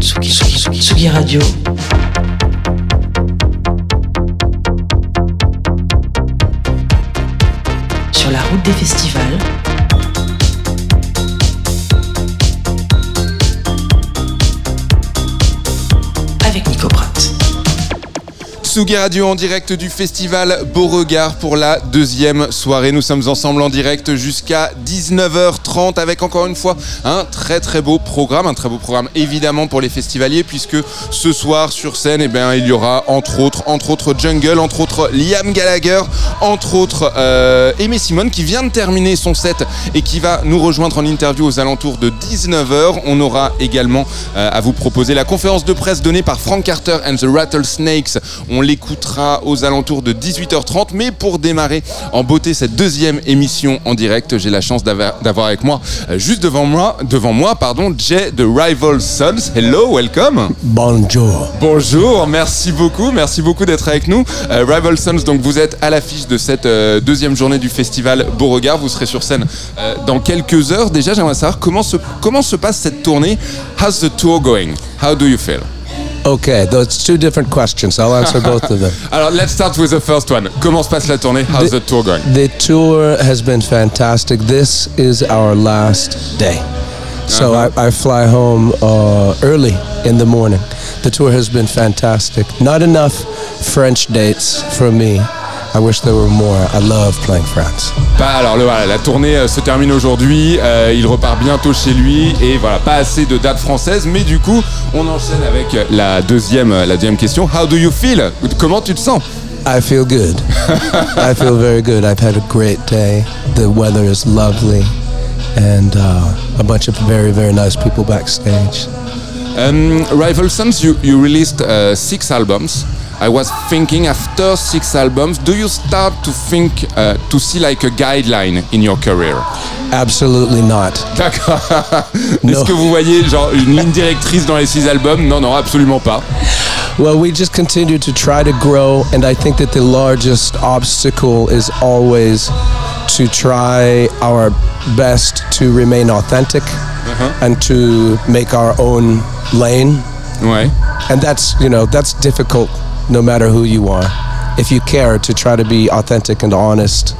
Tsugi, Tsugi, Tsugi Radio. Sur la route des festivals. Tsugi Radio en direct du festival Beauregard pour la deuxième soirée. Nous sommes ensemble en direct jusqu'à 19h30 avec encore une fois un très très beau programme, un très beau programme évidemment pour les festivaliers puisque ce soir sur scène eh bien, il y aura entre autres, entre autres Jungle, entre autres Liam Gallagher, entre autres euh, Aimé Simone qui vient de terminer son set et qui va nous rejoindre en interview aux alentours de 19h. On aura également euh, à vous proposer la conférence de presse donnée par Frank Carter and the Rattlesnakes. L'écoutera aux alentours de 18h30. Mais pour démarrer en beauté cette deuxième émission en direct, j'ai la chance d'avoir avec moi, euh, juste devant moi, devant moi, pardon, Jay de Rival Sons. Hello, welcome. Bonjour. Bonjour, merci beaucoup, merci beaucoup d'être avec nous. Euh, Rival Sons, donc vous êtes à l'affiche de cette euh, deuxième journée du festival Beauregard. Vous serez sur scène euh, dans quelques heures. Déjà, j'aimerais savoir comment se, comment se passe cette tournée. How's the tour going? How do you feel? Okay, those two different questions. I'll answer both of them. Alors, let's start with the first one. Comment se passe la tournée? How's the tour going? The tour has been fantastic. This is our last day. So Uh-huh. I, I fly home uh, early in the morning. The tour has been fantastic. Not enough French dates for me. I wish there were more. I love playing France. Bah, alors le, voilà, la tournée euh, se termine aujourd'hui, euh, il repart bientôt chez lui et voilà, pas assez de dates françaises, mais du coup, on enchaîne avec la deuxième, la deuxième question. How do you feel? Comment tu te sens? I feel good. I feel very good. I've had a great day. The weather is lovely. And uh, a bunch of very, very nice people backstage. Um, Rival Sons, you, you released uh, six albums. I was thinking after six albums, do you start to think uh, to see like a guideline in your career Absolutely not. D'accord. No. Est-ce que vous voyez genre une ligne directrice dans les six albums Non, non, absolument pas. Well, we just continue to try to grow, and I think that the largest obstacle is always to try our best to remain authentic and to make our own lane. Ouais. And that's, you know, that's difficult no matter who you are. If you care to try to be authentic and honest,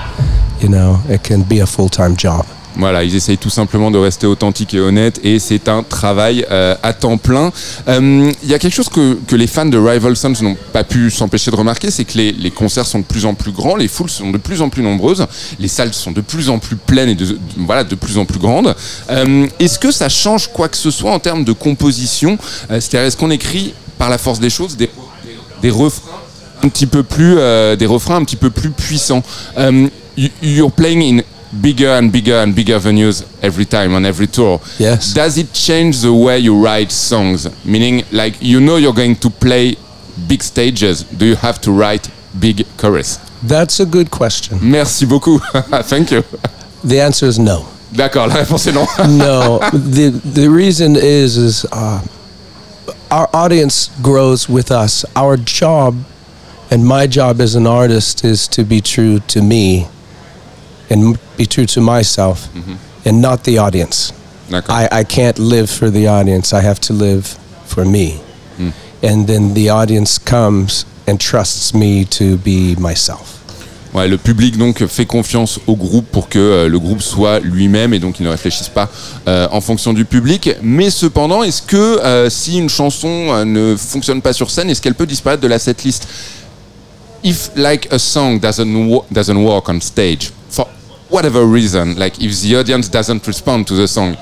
you know, it can be a full time job. Voilà, ils essayent tout simplement de rester authentiques et honnêtes et c'est un travail euh, à temps plein. Euh, Il y a quelque chose que, les fans de Rival Sons n'ont pas pu s'empêcher de remarquer, c'est que les, concerts sont de plus en plus grands, les foules sont de plus en plus nombreuses, les salles sont de plus en plus pleines et de, voilà, de plus en plus grandes. Euh, est-ce que ça change quoi que ce soit en termes de composition? C'est-à-dire, est-ce qu'on écrit par la force des choses des, des refrains un petit peu plus euh, des refrains un petit peu plus puissants. Um, you, you're playing in bigger and bigger and bigger venues every time on every tour. Yes. Does it change the way you write songs? Meaning, like you know you're going to play big stages. Do you have to write big chorus? That's a good question. Merci beaucoup. Thank you. The answer is no. D'accord, la réponse est non. no the the reason is is uh, our audience grows with us. Our job and my job as an artist is to be true to me and be true to myself mm-hmm. and not the audience. D'accord. I, I can't live for the audience. I have to live for me. Hmm. And then the audience comes and trusts me to be myself Le public donc fait confiance au groupe pour que euh, le groupe soit lui-même et donc ils ne réfléchissent pas euh, en fonction du public. Mais cependant, est-ce que euh, si une chanson ne fonctionne pas sur scène, est-ce qu'elle peut disparaître de la setlist? If like a song doesn't doesn't work on stage for whatever reason, like if the audience doesn't respond to the song,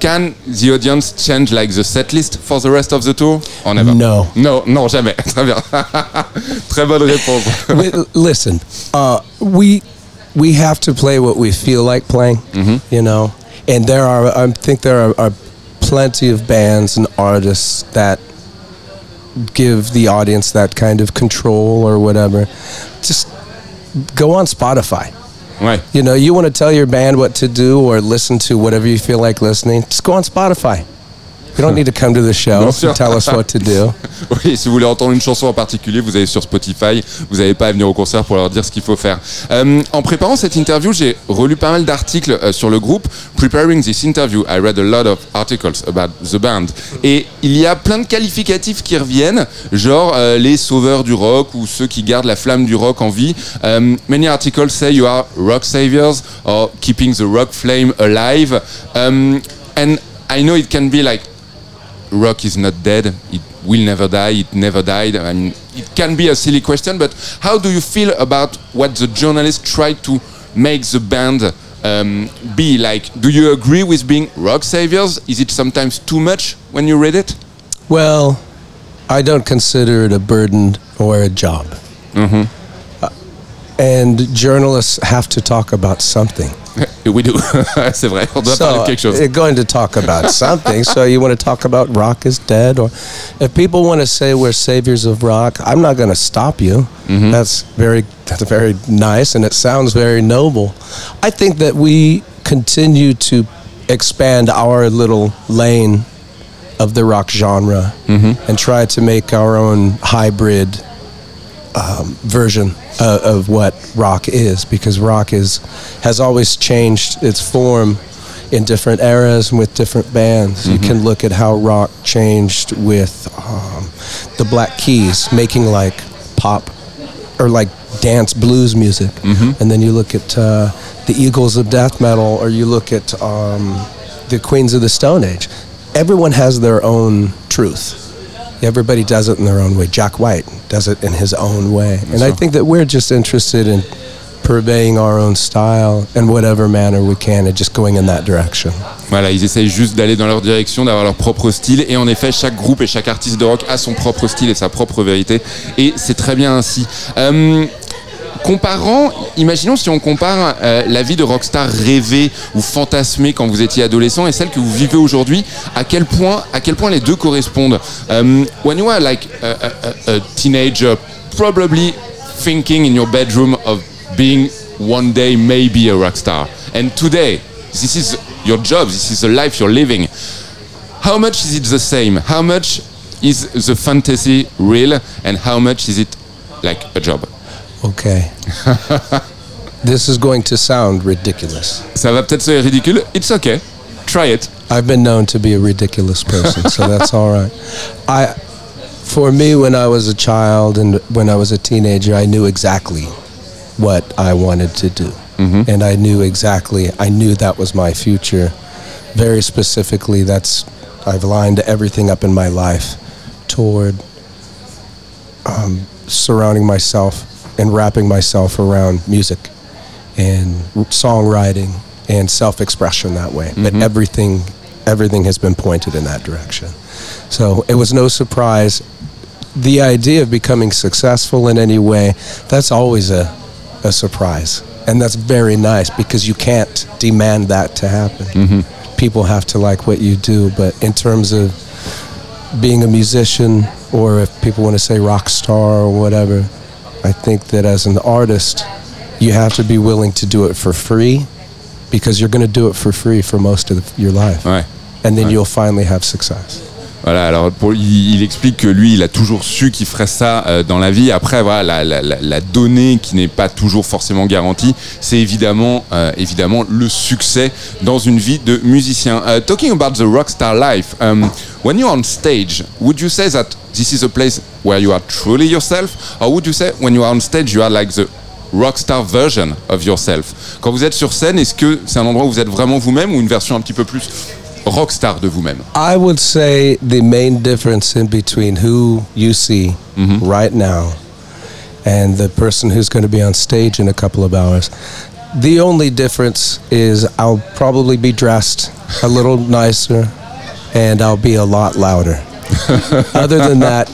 can the audience change like the setlist for the rest of the tour or never? No. No, non, jamais. Très bien. Très bonne réponse. Li- listen, uh, we we have to play what we feel like playing, you know. And there are, I think there are, are plenty of bands and artists that give the audience that kind of control or whatever. Just go on Spotify. Ouais. You know, you want to tell your band what to do or listen to whatever you feel like listening. Just go on Spotify. You don't need to come to the show and tell us what to do. Oui, si vous voulez entendre une chanson en particulier, vous allez sur Spotify. Vous n'avez pas à venir au concert pour leur dire ce qu'il faut faire. Euh, en préparant cette interview, j'ai relu pas mal d'articles euh, sur le groupe. Preparing this interview, I read a lot of articles about the band. Et il y a plein de qualificatifs qui reviennent, genre euh, les sauveurs du rock ou ceux qui gardent la flamme du rock en vie. Um, many articles say you are rock saviors or keeping the rock flame alive. Um, and I know it can be like rock is not dead. It will never die. It never died. I mean, it can be a silly question, but how do you feel about what the journalists try to make the band um, be? Like, do you agree with being rock saviors? Is it sometimes too much when you read it? Well, I don't consider it a burden or a job. Uh, and journalists have to talk about something. we do. C'est vrai. On doit parler de So quelque chose. you're going to talk about something. so you want to talk about rock is dead, or if people want to say we're saviors of rock, I'm not going to stop you. Mm-hmm. That's very that's very nice, and it sounds very noble. I think that we continue to expand our little lane of the rock genre mm-hmm. and try to make our own hybrid um, version uh, of what rock is because rock is has always changed its form in different eras and with different bands. You can look at how rock changed with um, the Black Keys making like pop or like dance blues music, and then you look at uh, the Eagles of death metal, or you look at um, the Queens of the Stone Age. Everyone has their own truth. Everybody does it in their own way. Jack White does it in his own way, and I sûr. think that we're just interested in purveying our own style in whatever manner we can, and just going in that direction. Voilà, ils essayent juste d'aller dans leur direction, d'avoir leur propre style. Et en effet, chaque groupe et chaque artiste de rock a son propre style et sa propre vérité. Et c'est très bien ainsi. Euh, comparant, imaginons si on compare euh, la vie de rockstar rêvée ou fantasmée quand vous étiez adolescent et celle que vous vivez aujourd'hui, à quel point, à quel point les deux correspondent? Um, when you are like a, a- teenager, probably thinking in your bedroom of being one day maybe a rockstar, and today this is your job, this is the life you're living. How much is it the same? How much is the fantasy real, and how much is it like a job? Okay. this is going to sound ridiculous. Ça va peut-être sonner ridicule. It's okay. Try it. I've been known to be a ridiculous person, so that's all right. I, for me, when I was a child and when I was a teenager, I knew exactly what I wanted to do, and I knew exactly. I knew that was my future. Very specifically, that's I've lined everything up in my life toward um, surrounding myself and wrapping myself around music and songwriting and self-expression that way. But mm-hmm. everything, everything has been pointed in that direction. So it was no surprise. The idea of becoming successful in any way, that's always a, a surprise. And that's very nice because you can't demand that to happen. Mm-hmm. People have to like what you do. But in terms of being a musician, or if people want to say rock star or whatever, I think that as an artist, you have to be willing to do it for free because you're going to do it for free for most of your life. And then you'll finally have success. Voilà, alors il, explique que lui, il a toujours su qu'il ferait ça euh, dans la vie. Après, voilà, la, donnée qui n'est pas toujours forcément garantie, c'est évidemment, euh, évidemment le succès dans une vie de musicien. Uh, talking about the rockstar life, um, when you're on stage, would you say that this is a place where you are truly yourself, or would you say when you are on stage, you are like the rockstar version of yourself? Quand vous êtes sur scène, est-ce que c'est un endroit où vous êtes vraiment vous-même ou une version un petit peu plus rockstar de vous-même I would say the main difference in between who you see right now and the person who's going to be on stage in a couple of hours. The only difference is I'll probably be dressed a little nicer and I'll be a lot louder. Other than that,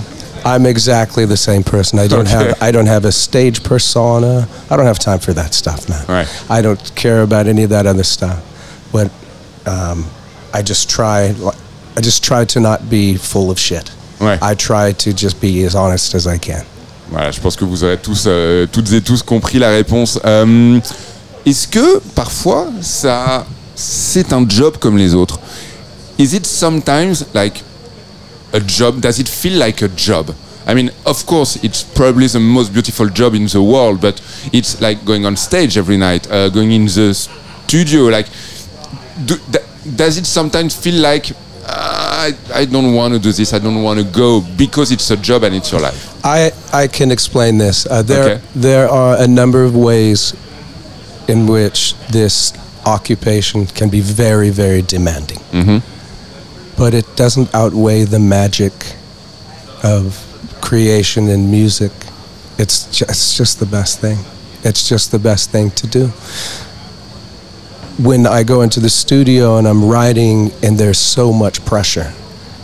I'm exactly the same person. I don't Okay. have I don't have a stage persona. I don't have time for that stuff, man. Right. I don't care about any of that other stuff. But um, I just try. I just try to not be full of shit. Ouais. I try to just be as honest as I can. Voilà, je pense que vous aurez tous, euh, toutes et tous compris la réponse. Euh, Est-ce que parfois, ça, c'est un job comme les autres is it sometimes like a job? Does it feel like a job? I mean, of course, it's probably the most beautiful job in the world, but it's like going on stage every night, uh, going in the studio. Like, do, does it sometimes feel like uh, I, I don't want to do this, I don't want to go because it's a job and it's your life? I, I can explain this. Uh, there, Okay. there are a number of ways in which this occupation can be very, very demanding. But it doesn't outweigh the magic of creation and music. It's just, it's just the best thing. It's just the best thing to do. When I go into the studio and I'm writing, and there's so much pressure,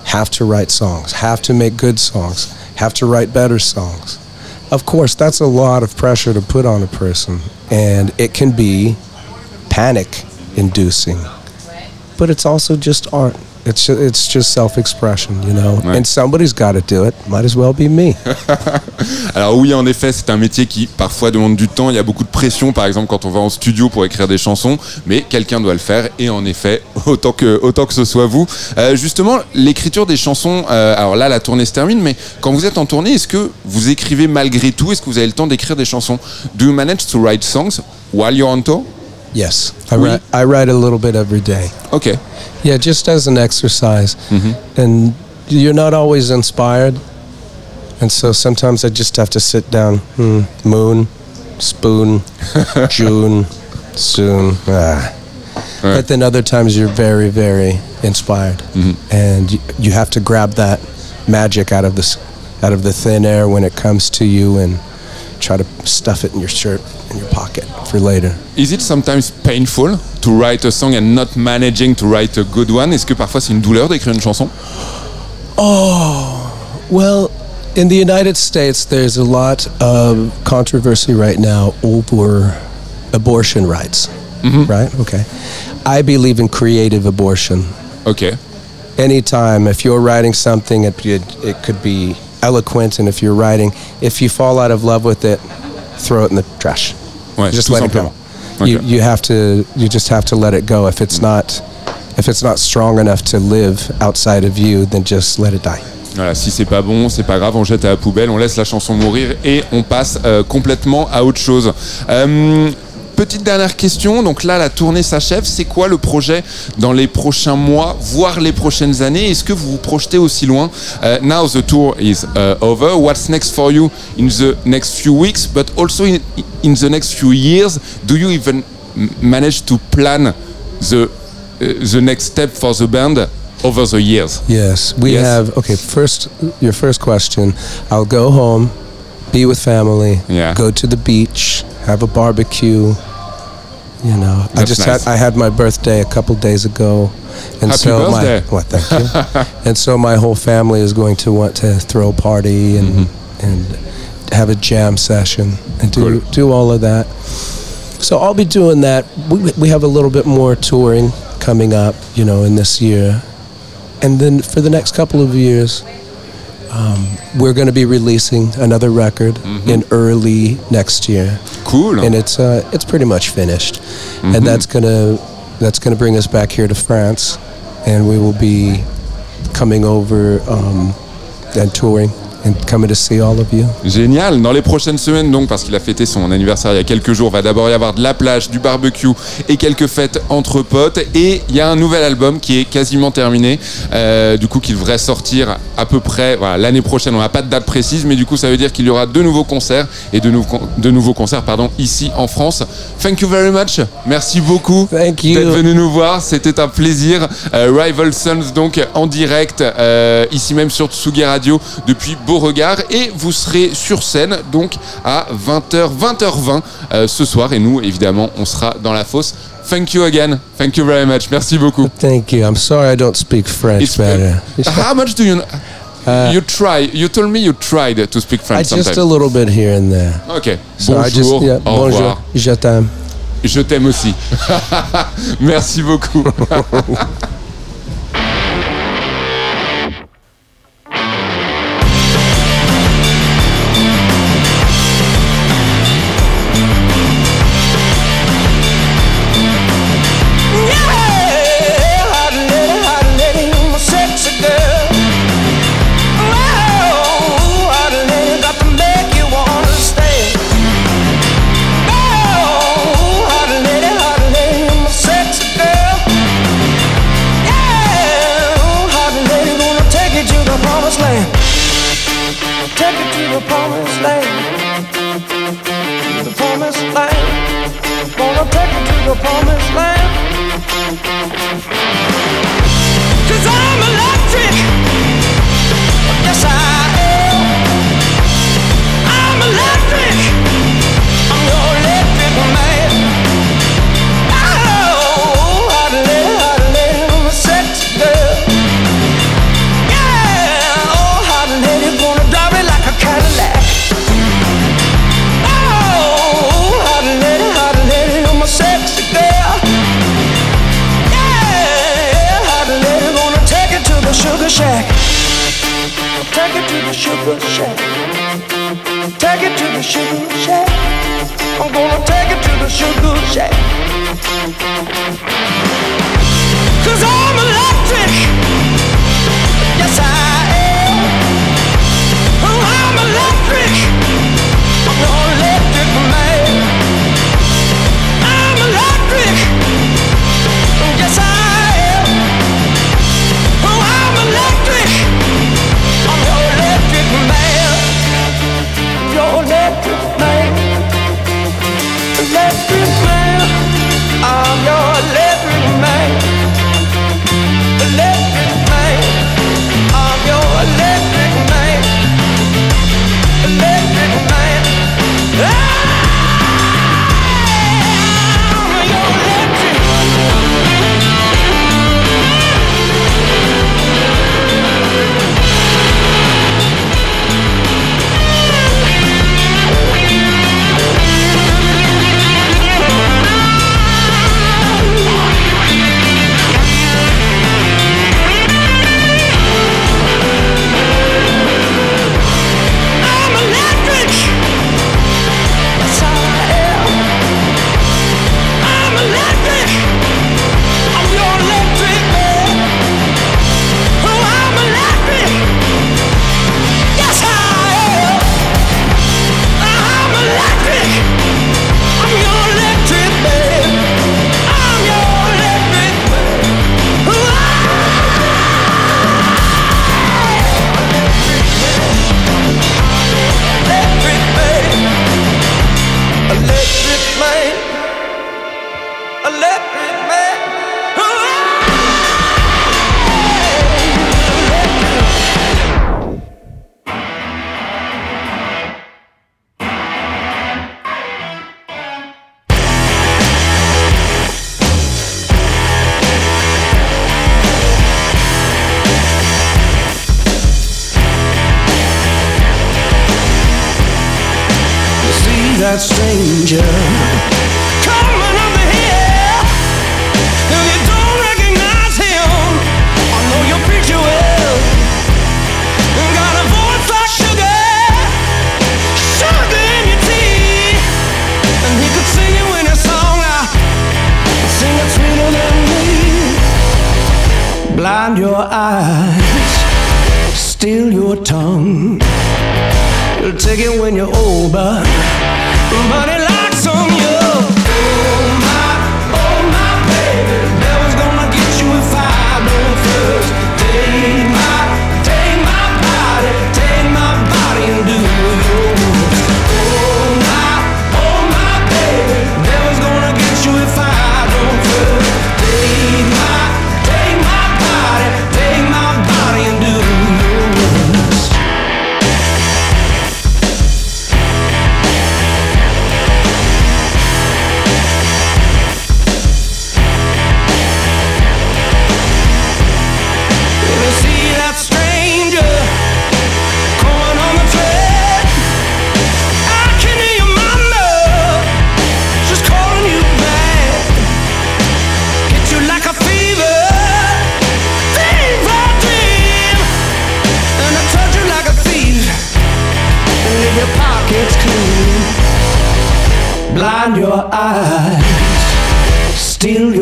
have to write songs, have to make good songs, have to write better songs. Of course, that's a lot of pressure to put on a person, and it can be panic inducing. But it's also just art. It's ju- it's just self-expression, you know? Ouais. And somebody's got to do it. Might as well be me. Alors oui, en effet, c'est un métier qui parfois demande du temps. Il y a beaucoup de pression, par exemple, quand on va en studio pour écrire des chansons, mais quelqu'un doit le faire. Et en effet, autant que autant que ce soit vous. Euh, justement, l'écriture des chansons. euh, alors là, la tournée se termine, mais quand vous êtes en tournée, est-ce que vous écrivez malgré tout? Est-ce que vous avez le temps d'écrire des chansons? Do you manage to write songs while you're on tour? Yes, I write. I write a little bit every day. Ok. Yeah, just as an exercise. Mm-hmm. And you're not always inspired. And so sometimes I just have to sit down. Hmm, moon, spoon, June, soon. Ah. Right. But then other times you're very, very inspired. Mm-hmm. And you, you have to grab that magic out of this out of the thin air when it comes to you and try to stuff it in your shirt your pocket for later. Is it sometimes painful to write a song and not managing to write a good one Est-ce que parfois c'est une douleur d'écrire une chanson Oh, Well, in the United States, there's a lot of controversy right now over abortion rights. Mm-hmm. Right? Okay. I believe in creative abortion. Ok. Anytime, if you're writing something, it, it, it could be eloquent, and if you're writing, if you fall out of love with it, throw it in the trash. Ouais, just tout let it simplement. go. You, Ok. you have to, you just have to let it go. If it's not, if it's not strong enough to live outside of you, then just let it die. Voilà, si c'est pas bon, c'est pas grave, on jette à la poubelle, on laisse la chanson mourir et on passe euh, complètement à autre chose. Euh, petite dernière question, donc là la tournée s'achève, c'est quoi le projet dans les prochains mois, voire les prochaines années? Est-ce que vous vous projetez aussi loin? Euh, Now the tour is uh, over, what's next for you in the next few weeks, but also in, in the next few years, do you even manage to plan the, uh, the next step for the band over the years? Yes, we Yes. have. Okay, first, your first question. I'll go home, be with family, Yeah. go to the beach, have a barbecue. You know, I just nice. had I had my birthday a couple days ago, and Happy so birthday. my what? Thank you. and so my whole family is going to want to throw a party and Mm-hmm. and have a jam session and do Cool. do all of that. So I'll be doing that. We, we have a little bit more touring coming up, you know, in this year. And then for the next couple of years, um, we're going to be releasing another record Mm-hmm. in early next year, Cool and it's uh, it's pretty much finished, Mm-hmm. and that's gonna that's gonna bring us back here to France, and we will be coming over um, and touring and coming to see all of you. Génial. Dans les prochaines semaines, donc, parce qu'il a fêté son anniversaire il y a quelques jours, va d'abord y avoir de la plage, du barbecue et quelques fêtes entre potes. Et il y a un nouvel album qui est quasiment terminé, euh, du coup, qui devrait sortir à peu près voilà, l'année prochaine. On n'a pas de date précise, mais du coup, ça veut dire qu'il y aura de nouveaux concerts et de, nouveaux de nouveaux concerts, pardon, ici en France. Thank you very much. Merci beaucoup d'être venu nous voir. C'était un plaisir. Euh, Rival Sons, donc, en direct, euh, ici même sur Tsugi Radio depuis Beauregard. Et vous serez sur scène, donc, à 20h, 20h20 euh, ce soir. Et nous, évidemment, on sera dans la fosse. Thank you again. Thank you very much. Merci beaucoup. Thank you. I'm sorry I don't speak French It's- better. How much do you know? you try. You told me you tried to speak I French just a little bit here and there. Ok. So Bonjour. I just, yeah, Au bonjour. revoir. Je t'aime. Je t'aime aussi. Merci beaucoup.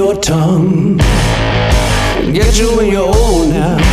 your tongue. Get you when you're old now.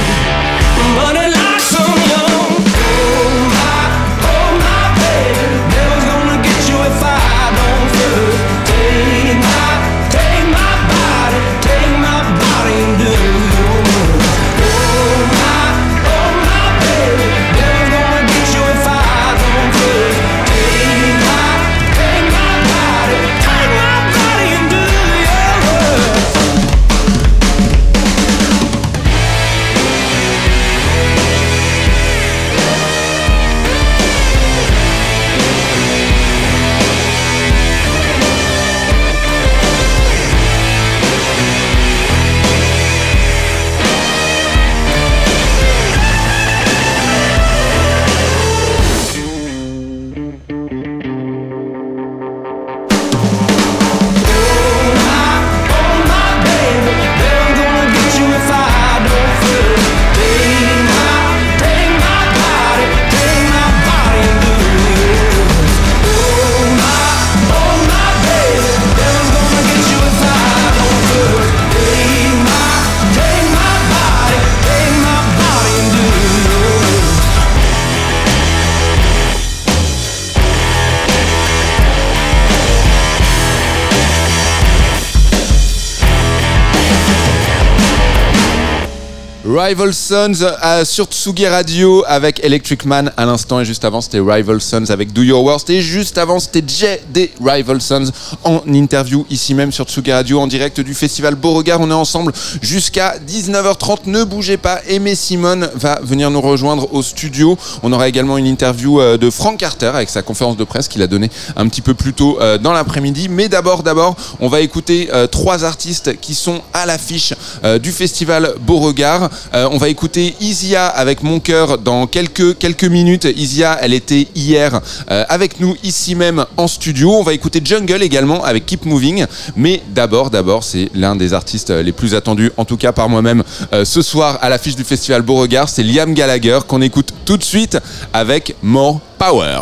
Rival Sons euh, sur Tsugi Radio avec Electric Man à l'instant et juste avant c'était Rival Sons avec Do Your Worst et juste avant c'était Jay des Rival Sons en interview ici même sur Tsugi Radio en direct du festival Beauregard. On est ensemble jusqu'à 19h30. Ne bougez pas. Aimé Simone va venir nous rejoindre au studio. On aura également une interview euh, de Frank Carter avec sa conférence de presse qu'il a donnée un petit peu plus tôt euh, dans l'après-midi. Mais d'abord, d'abord, on va écouter trois artistes qui sont à l'affiche du festival Beauregard. Euh, on va écouter Isia avec Mon cœur dans quelques, quelques minutes. Isia, elle était hier euh, avec nous ici même en studio. On va écouter Jungle également avec Keep Moving. Mais d'abord, d'abord, c'est l'un des artistes les plus attendus, en tout cas par moi-même, euh, ce soir à l'affiche du festival Beauregard. C'est Liam Gallagher qu'on écoute tout de suite avec More Power.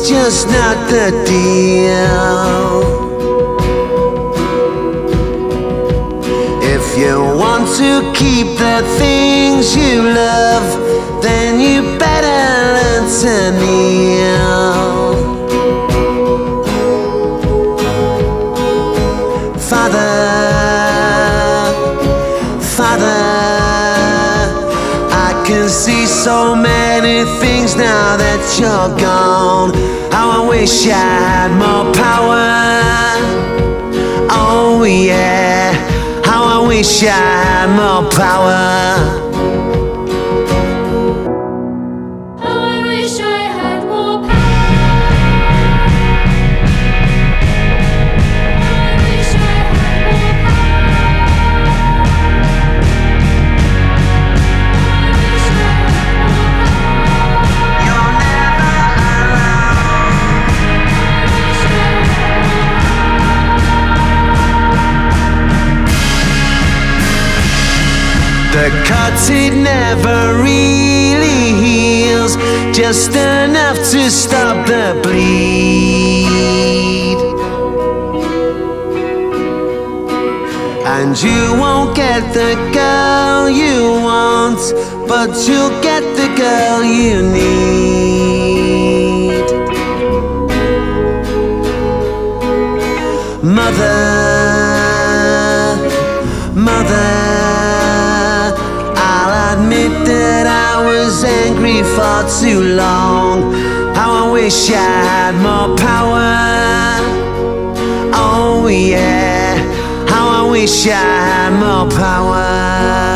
That's just not the deal. If you want to keep the things you love, then you better learn to kneel. Father, Father, I can see so many things now that you're gone. Wish I had more power. Oh yeah, how I wish I had more power. It never really heals, just enough to stop the bleed. And you won't get the girl you want, but you'll get the girl you need. For too long. How I wish I had more power. Oh yeah, how I wish I had more power.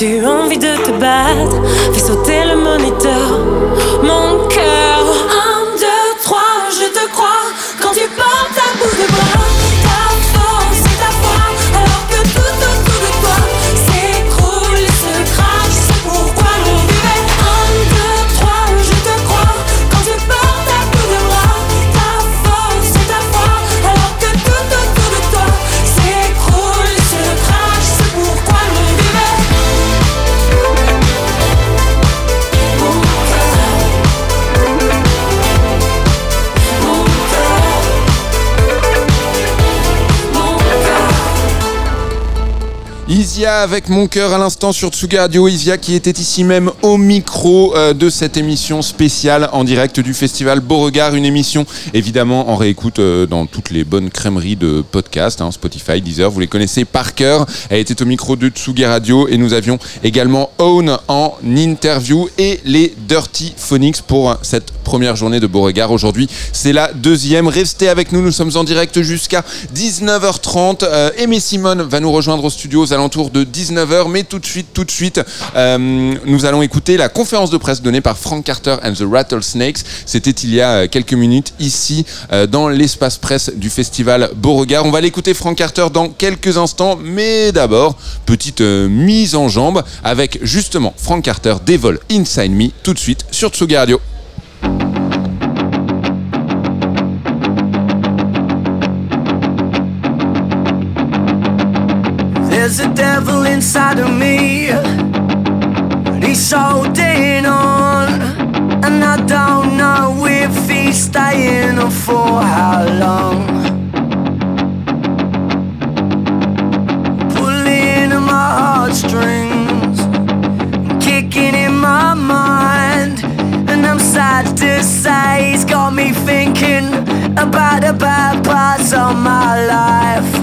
to Avec mon cœur à l'instant sur Tsuga Radio. Isia qui était ici même au micro euh, de cette émission spéciale en direct du festival Beauregard. Une émission évidemment en réécoute euh, dans toutes les bonnes crèmeries de podcast, hein, Spotify, Deezer, vous les connaissez par cœur. Elle était au micro de Tsuga Radio et nous avions également Own en interview et les Dirty Phonics pour cette première journée de Beauregard. Aujourd'hui, c'est la deuxième. Restez avec nous, nous sommes en direct jusqu'à 19h30. Euh, Aimé Simone va nous rejoindre au studio aux alentours de 19h, mais tout de suite, tout de suite, euh, nous allons écouter la conférence de presse donnée par Frank Carter and the Rattlesnakes. C'était il y a euh, quelques minutes ici euh, dans l'espace presse du festival Beauregard. On va l'écouter Frank Carter dans quelques instants, mais d'abord, petite mise en jambe avec justement Frank Carter Devil Inside Me tout de suite sur Tsuga Radio. There's a devil inside of me, and he's holding on. And I don't know if he's staying or for how long. Pulling at my heartstrings, kicking in my mind. And I'm sad to say, he's got me thinking about the bad parts of my life.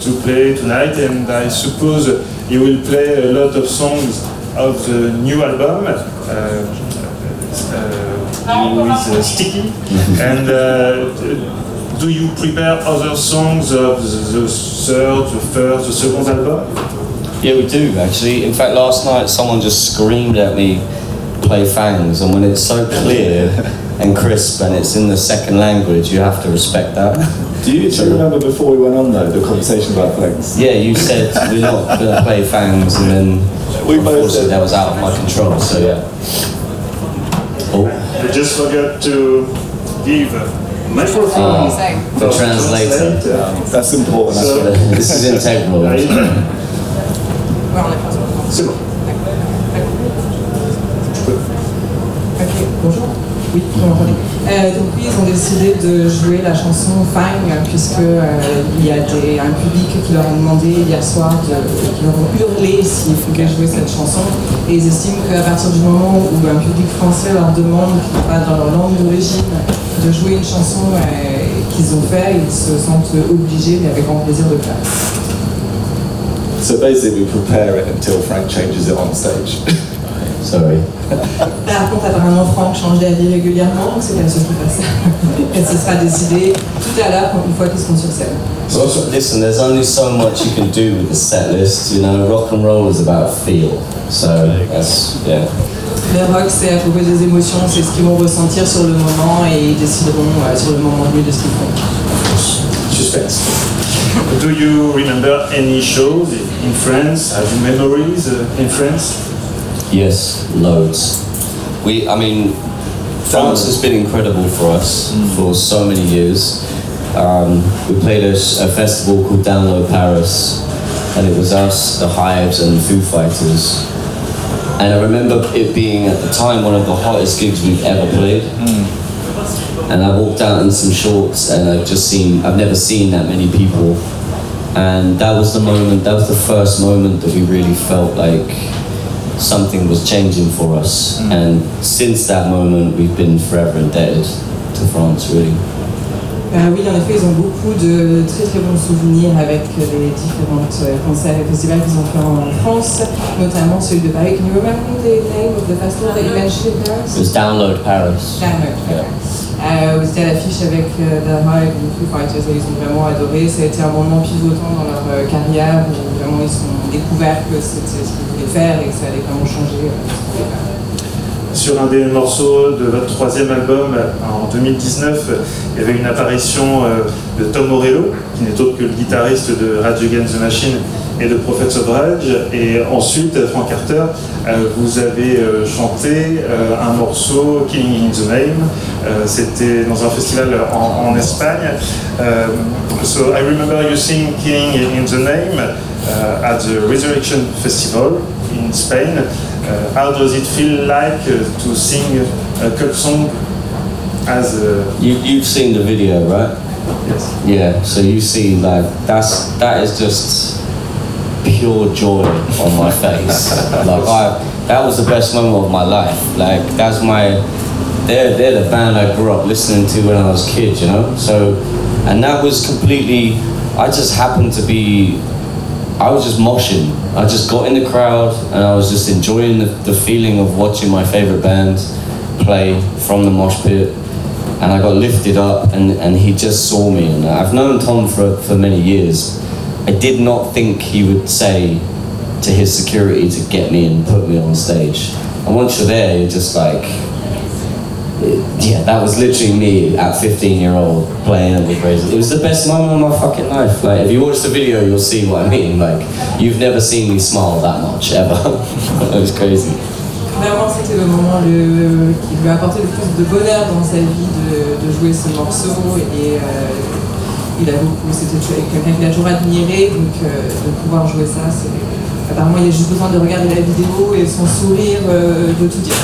To play tonight, and I suppose you will play a lot of songs of the new album. Uh, uh, with uh, Sticky. and uh, do you prepare other songs of the, the third, the first, the second album? Yeah, we do actually. In fact, last night someone just screamed at me, "Play Fangs," and when it's so clear and crisp and it's in the second language, you have to respect that. Do you, do you remember before we went on though the conversation about things? Yeah, you said we're not gonna play Fangs, and then We both unfortunately said- that was out of my control. So yeah. Oh, I just forgot to give a microphone Ah, the for translator. Yeah, that's important. So- this is integral. Il- Ouais, on est pas C'est bon. Ok, bonjour. Oui. Euh, donc oui, ils ont décidé de jouer la chanson Fang puisque euh, il y a des, un public qui leur a demandé hier soir, de, qui leur ont hurlé s'ils pouvaient jouer cette chanson. Et ils estiment qu'à partir du moment où un public français leur demande, qui n'est pas dans leur langue d'origine, de jouer une chanson euh, qu'ils ont fait, ils se sentent obligés, mais avec grand plaisir de le faire. So basically, we prepare it until Frank changes it on stage. Sorry. Par contre, apparemment, Franck change d'avis régulièrement, donc c'est la seule qui fait ça. Et ce sera décidé tout à l'heure, une fois qu'ils seront sur scène. Well, listen, there's only so much you can do with the set list. You know, rock and roll is about feel. So that's yeah. Le rock, c'est à propos des émotions, c'est ce qu'ils vont ressentir sur le moment et ils décideront euh, sur le moment venu de ce qu'ils font. Suspense. Do you remember any shows in France? Have you memories uh, in France? Yes, loads. We, I mean, France has been incredible for us for so many years. Um, we played a festival called Download Paris, and it was us, the Hives, and the Foo Fighters. And I remember it being at the time one of the hottest gigs we've ever played. And I walked out in some shorts, and I've just seen, I've never seen that many people. And that was the moment, that was the first moment that we really felt like something was changing for us. And since that moment, we've been forever indebted to France, really. Euh, oui, en effet, ils ont beaucoup de très très bons souvenirs avec les différentes euh, concerts et festivals qu'ils ont fait en France, notamment celui de Paris. Can you remember the name of the festival that you mentioned in Paris? It was Download Paris. Download, Yeah. Euh, étiez à l'affiche avec euh, Hive et Foo Fighters et ils ont vraiment adoré. Ça a été un moment pivotant dans leur euh, carrière où vraiment ils ont découvert que c'était ce qu'ils voulaient faire et que ça allait vraiment changer euh. Sur un des morceaux de votre troisième album en 2019, il y avait une apparition euh, de Tom Morello, qui n'est autre que le guitariste de Rage Against the Machine et de Prophets of Rage. Et ensuite, Frank Carter, euh, vous avez euh, chanté euh, un morceau, Killing in the Name. C'était dans un festival en, en Espagne. So I remember you sing Killing in the Name at the Resurrection Festival in Spain. How does it feel like to sing a cult song as a You, you've seen the video, right? yes? Yeah, so you see like that's that is just pure joy on my face. like I that was the best moment of my life. Like that's my they're they're the band I grew up listening to when I was a kid, you know? So and that was completely I just happened to be I was just moshing. I just got in the crowd and I was just enjoying the, the feeling of watching my favorite band play from the mosh pit and I got lifted up and, and he just saw me and I've known Tom for, for many years. I did not think he would say to his security to get me and put me on stage. And once you're there, you're just like, yeah, that was literally me at 15 year old playing the Brazen. It was the best moment of my fucking life. Like, if you watch the video, you'll see what I mean. Like, you've never seen me smile that much ever. it was crazy. Vraiment, c'était le moment le- qui lui a apporté le plus de bonheur dans sa vie de, de jouer ce morceau et euh, il a beaucoup, c'était quelqu'un qu'il a toujours admiré, donc euh, de pouvoir jouer ça, c'est apparemment il a juste besoin de regarder la vidéo et son sourire euh, de tout dire.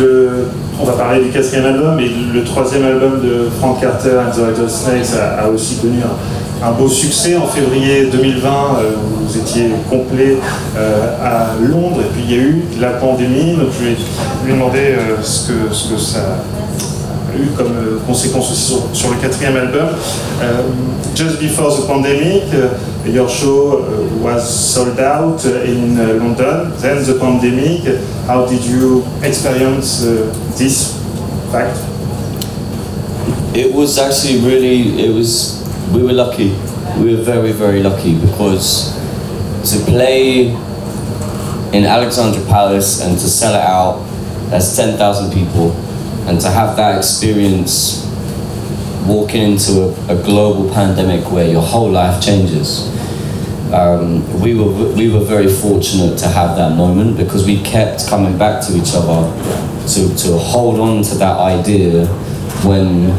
Le- on va parler du quatrième album et le troisième album de Frank Carter and the Rattlesnakes a, a aussi connu un, beau succès en février 2020 euh, vous étiez complet euh, à Londres et puis il y a eu la pandémie donc je vais lui demander euh, ce, que, ce que ça eu comme euh, conséquence aussi sur, sur le quatrième album. Euh, just before the pandemic, uh, your show was sold out in London. Then the pandemic. How did you experience this fact? It was actually really, it was, we were lucky. We were very, very lucky because to play in Alexandra Palace and to sell it out, that's 10,000 people, and to have that experience walking into a, a global pandemic where your whole life changes. Um, we were we were very fortunate to have that moment because we kept coming back to each other to, to hold on to that idea when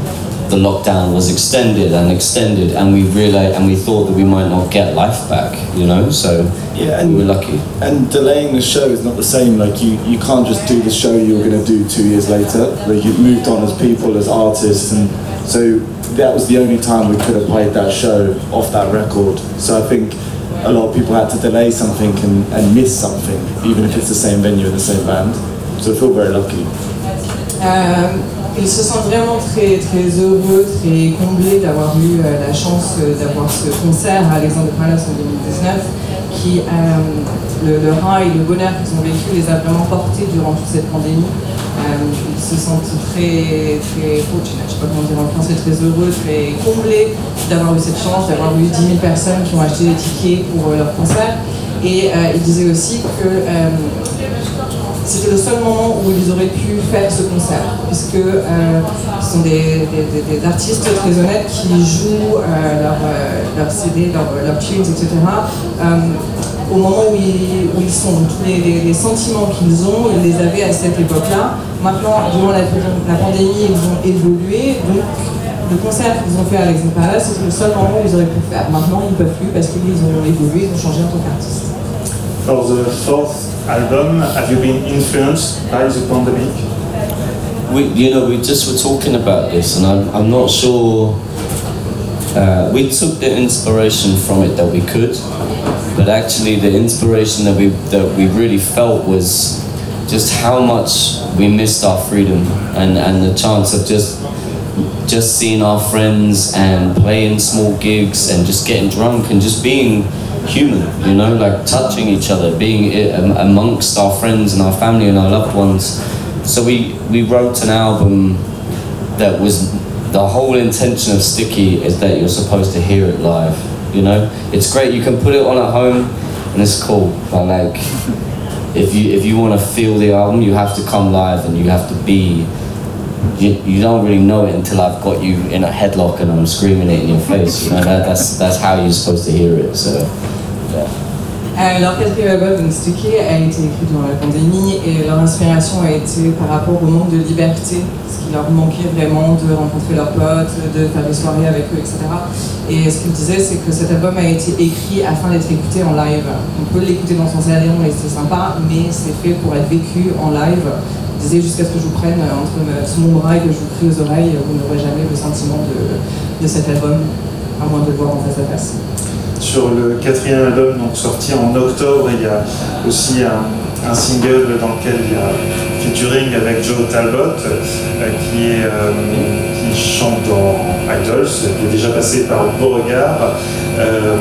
the lockdown was extended and extended and we realized and we thought that we might not get life back you know so Yeah, and we and were lucky And delaying the show is not the same. Like you, you can't just do the show you were going to do two years later. Like you've moved on as people, as artists, and so that was the only time we could have played that show off that record. So I think a lot of people had to delay something and, and miss something, even if it's the same venue and the same band. So I feel very lucky. Euh, ils se sentent vraiment très, très heureux, très comblés d'avoir eu euh, la chance euh, d'avoir ce concert à Alexandre Palace en 2019 qui, euh, le, le et le bonheur qu'ils ont vécu les a vraiment portés durant toute cette pandémie. Ils se sentent très, très fortunate, je sais pas comment dire en français, très heureux, très comblés d'avoir eu cette chance, d'avoir eu 10 000 personnes qui ont acheté des tickets pour leur concert. Et ils disaient aussi que c'était le seul moment où ils auraient pu faire ce concert, puisque euh, ce sont des, artistes très honnêtes qui jouent euh, leurs leur CD, leurs leur tunes, etc. euh, au moment où ils, où ils sont. Tous les, sentiments qu'ils ont, ils les avaient à cette époque-là. Maintenant, durant la, pandémie, ils ont évolué. Donc, le concert qu'ils ont fait à Alexandre Palace, c'était le seul moment où ils auraient pu faire. Maintenant, ils ne peuvent plus parce qu'ils ont évolué, ils ont changé en tant qu'artistes. For the fourth album, have you been influenced by the pandemic? we you know we just were talking about this and I'm, I'm not sure uh, we took the inspiration from it that we could but actually the inspiration that we that we really felt was just how much we missed our freedom and, and the chance of just just seeing our friends and playing small gigs and just getting drunk and just being human, you know, like touching each other, being amongst our friends and our family and our loved ones. So we, we wrote an album that was the whole intention of Sticky is that you're supposed to hear it live, you know. It's great, you can put it on at home and it's cool, but like if you if you want to feel the album, you have to come live and you have to be you, you don't really know it until I've got you in a headlock and I'm screaming it in your face. You know, that, that's that's how you're supposed to hear it. So, yeah. Euh, donc Sticky, a été écrit durant la pandémie et leur inspiration a été par rapport au manque de liberté, ce qui leur manquait vraiment de rencontrer leurs potes, de faire des soirées avec eux, etc. Et ce qu'ils disaient, c'est que cet album a été écrit afin d'être écouté en live. On peut l'écouter dans son salon et c'est sympa, mais c'est fait pour être vécu en live. Ils disaient jusqu'à ce que je vous prenne entre me- sous mon bras et que je vous crie aux oreilles, vous n'aurez jamais le sentiment de, de cet album, à moins de le voir en face à face. Sur le quatrième album, donc sorti en octobre, il y a aussi un, single dans lequel il y a featuring avec Joe Talbot, euh, qui, est, euh, qui chante dans Idols, qui est déjà passé par Beauregard. Euh,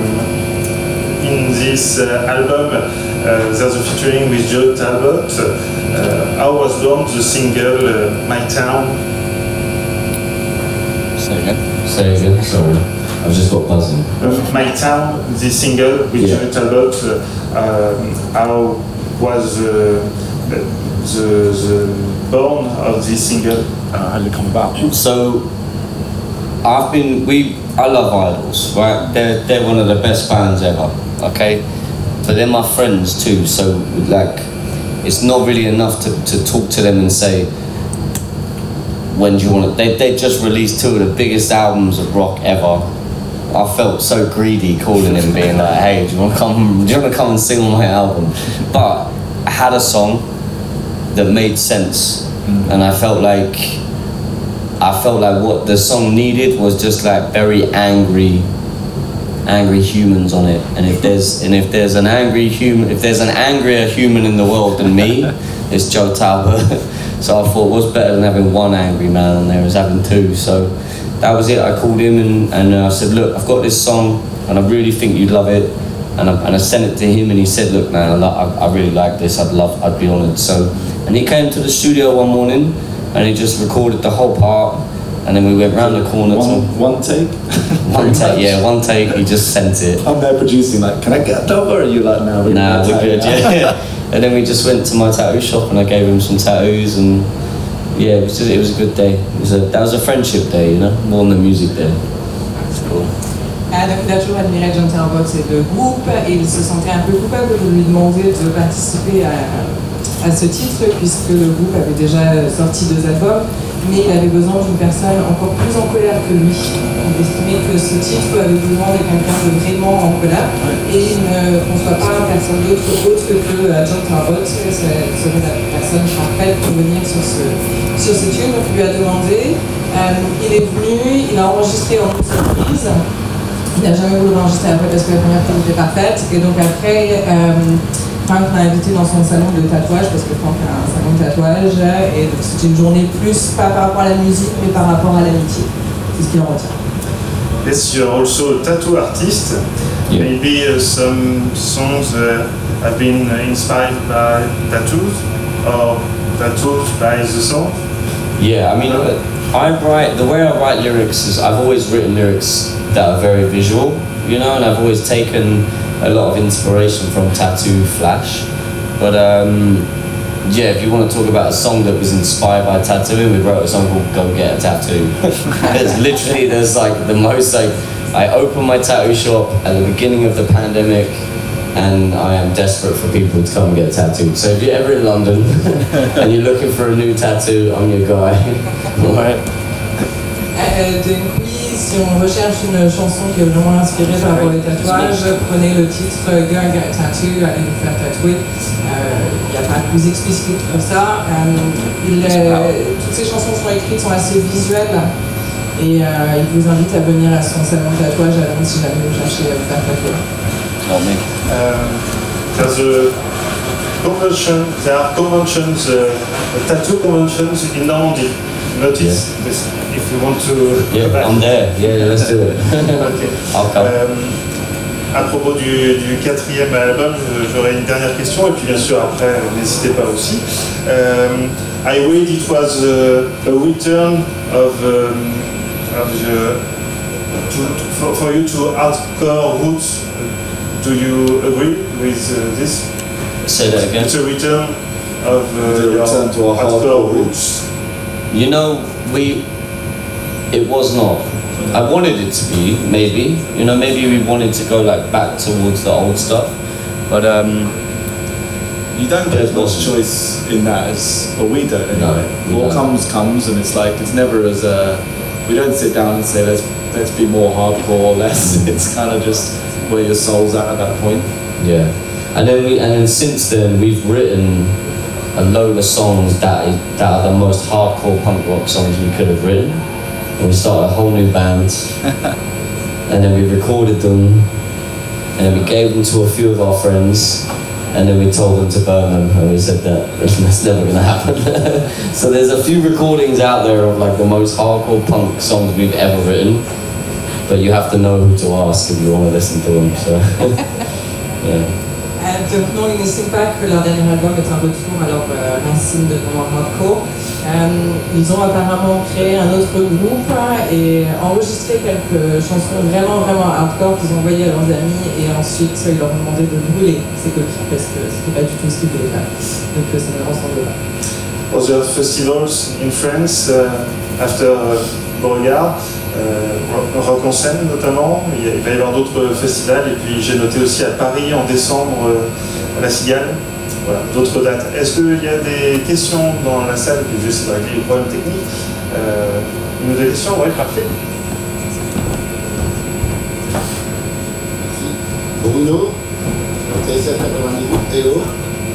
in this uh, album, uh, there's a featuring with Joe Talbot. Uh, how was born the single uh, My Town? Say again. Say again. Sorry, I've just got buzzing. Uh, My Town, the single with Yeah. Joe Talbot, uh, um, how was uh, the, the, the born of this single? Uh, how did it come about? So, I've been we. I love Idols, right? They're they're one of the best bands ever. Okay, but they're my friends too. So like, it's not really enough to, to talk to them and say. When do you want to? They, they just released two of the biggest albums of rock ever. I felt so greedy calling him, being like, "Hey, do you want to come? Do you want to come and sing on my album?" But I had a song that made sense, mm. and I felt like I felt like what the song needed was just like very angry, angry humans on it. And if there's and if there's an angry human, if there's an angrier human in the world than me, it's Joe Talbot. So I thought, what's better than having one angry man on there is having two. So that was it. I called him and, and I said, look, I've got this song and I really think you'd love it. And I, and I sent it to him and he said, look, man, I, lo- I, I really like this. I'd love, I'd be honoured. So, and he came to the studio one morning and he just recorded the whole part. And then we went round the corner One, to one take? one take, yeah, one take. He just sent it. I'm there producing, like, can I get a dog or are you like, no, we're Nah, we're good, yeah. out." and then we just went to my tattoo shop and I gave him some tattoos and yeah, it was just, it was a good day. It was a, that was a friendship day, you know, more than the music day. It's cool. Ah, donc il a toujours admiré John Talbot et le groupe et il se sentait un peu coupable de lui demander de participer à, à ce titre puisque le groupe avait déjà sorti deux albums mais il avait besoin d'une personne encore plus en colère que lui. Il estimait que ce titre avait besoin de quelqu'un de vraiment en colère et il ne conçoit pas personne d'autre autre que euh, John Talbot ce serait la personne parfaite pour venir sur ce, sur ce tune. Donc il lui a demandé, euh, il est venu, il a enregistré en une seule prise. Il n'a jamais voulu l'enregistrer après parce que la première prise était parfaite. Et donc après, euh, Frank m'a invité dans son salon de tatouage parce que Frank a un salon de tatouage. Et donc c'était une journée plus pas par rapport à la musique mais par rapport à l'amitié. C'est ce qu'il en retient. Yes, you're also a tattoo artist. Yeah. Maybe uh, some songs uh, have been uh, inspired by tattoos or tattoos by the song? Yeah, I mean, I write, the way I write lyrics is I've always written lyrics that are very visual, you know, and I've always taken a lot of inspiration from Tattoo Flash. But um, yeah, if you want to talk about a song that was inspired by tattooing, we wrote a song called Go Get a Tattoo. there's literally, there's like the most like, I opened my tattoo shop at the beginning of the pandemic and I am desperate for people to come and get tattooed. So if you're ever in London and you're looking for a new tattoo, I'm your guy. Alright? Euh, si on recherche une chanson qui est vraiment inspirée par rapport aux tatouages, prenez le titre Go and Get a Tattoo, allez vous faire tatouer. Euh, Il n'y a pas plus explicite que ça. Euh, il, euh, toutes ces chansons sont écrites, sont assez visuelles. Et euh, il vous invite à venir à son salon de tatouage à Londres si jamais vous cherchez à vous faire tatouer. Um, there's a convention, there are conventions, uh, tattoo conventions in Normandy. Notice this if you want to. Yeah, I'm there. Yeah, let's do it. Ok. I'll come. Euh, à propos du, du quatrième album, j'aurais une dernière question et puis bien sûr après, euh, n'hésitez pas aussi. Um, I read it was uh, a return of, um, of the, to, for, for you to hardcore roots. Do you agree with uh, this? Say that again. It's a return of uh, your hardcore roots. You know, we. It was not. I wanted it to be, maybe. You know, maybe we wanted to go like back towards the old stuff. But um, You don't get as much choice in that as, we don't No, anyway. we what don't. comes comes, and it's like it's never as a. We don't sit down and say let's let's be more hardcore or less. It's kind of just where your soul's at at that point. yeah. And then we, and then since then we've written a load of songs that is, that are the most hardcore punk rock songs we could have written. And we started a whole new band. and then we recorded them. And then we gave them to a few of our friends. And then we told them to burn them, and we said that that's never going to happen. so there's a few recordings out there of like the most hardcore punk songs we've ever written, but you have to know who to ask if you want to listen to them. So, yeah. Euh, donc non, ils n'estiment pas que leur dernier album est un retour à leur racine de hardcore. Euh, ils ont apparemment créé un autre groupe et enregistré quelques chansons vraiment vraiment hardcore qu'ils ont envoyées à leurs amis et ensuite ils leur ont demandé de brûler ces copies parce que c'était pas du tout ce qu'ils voulaient faire. Donc euh, ça ne ressemble pas. Other festivals in France after uh, Beauregard, euh, Rock- en scène notamment. Il, y a- il va y avoir d'autres festivals et puis j'ai noté aussi à Paris en décembre euh, à la Cigale. Voilà, d'autres dates. Est-ce qu'il y a des questions dans la salle? Je sais pas, les problèmes techniques. Euh, une ou deux questions Oui, parfait. Bruno, TSF 98, hello.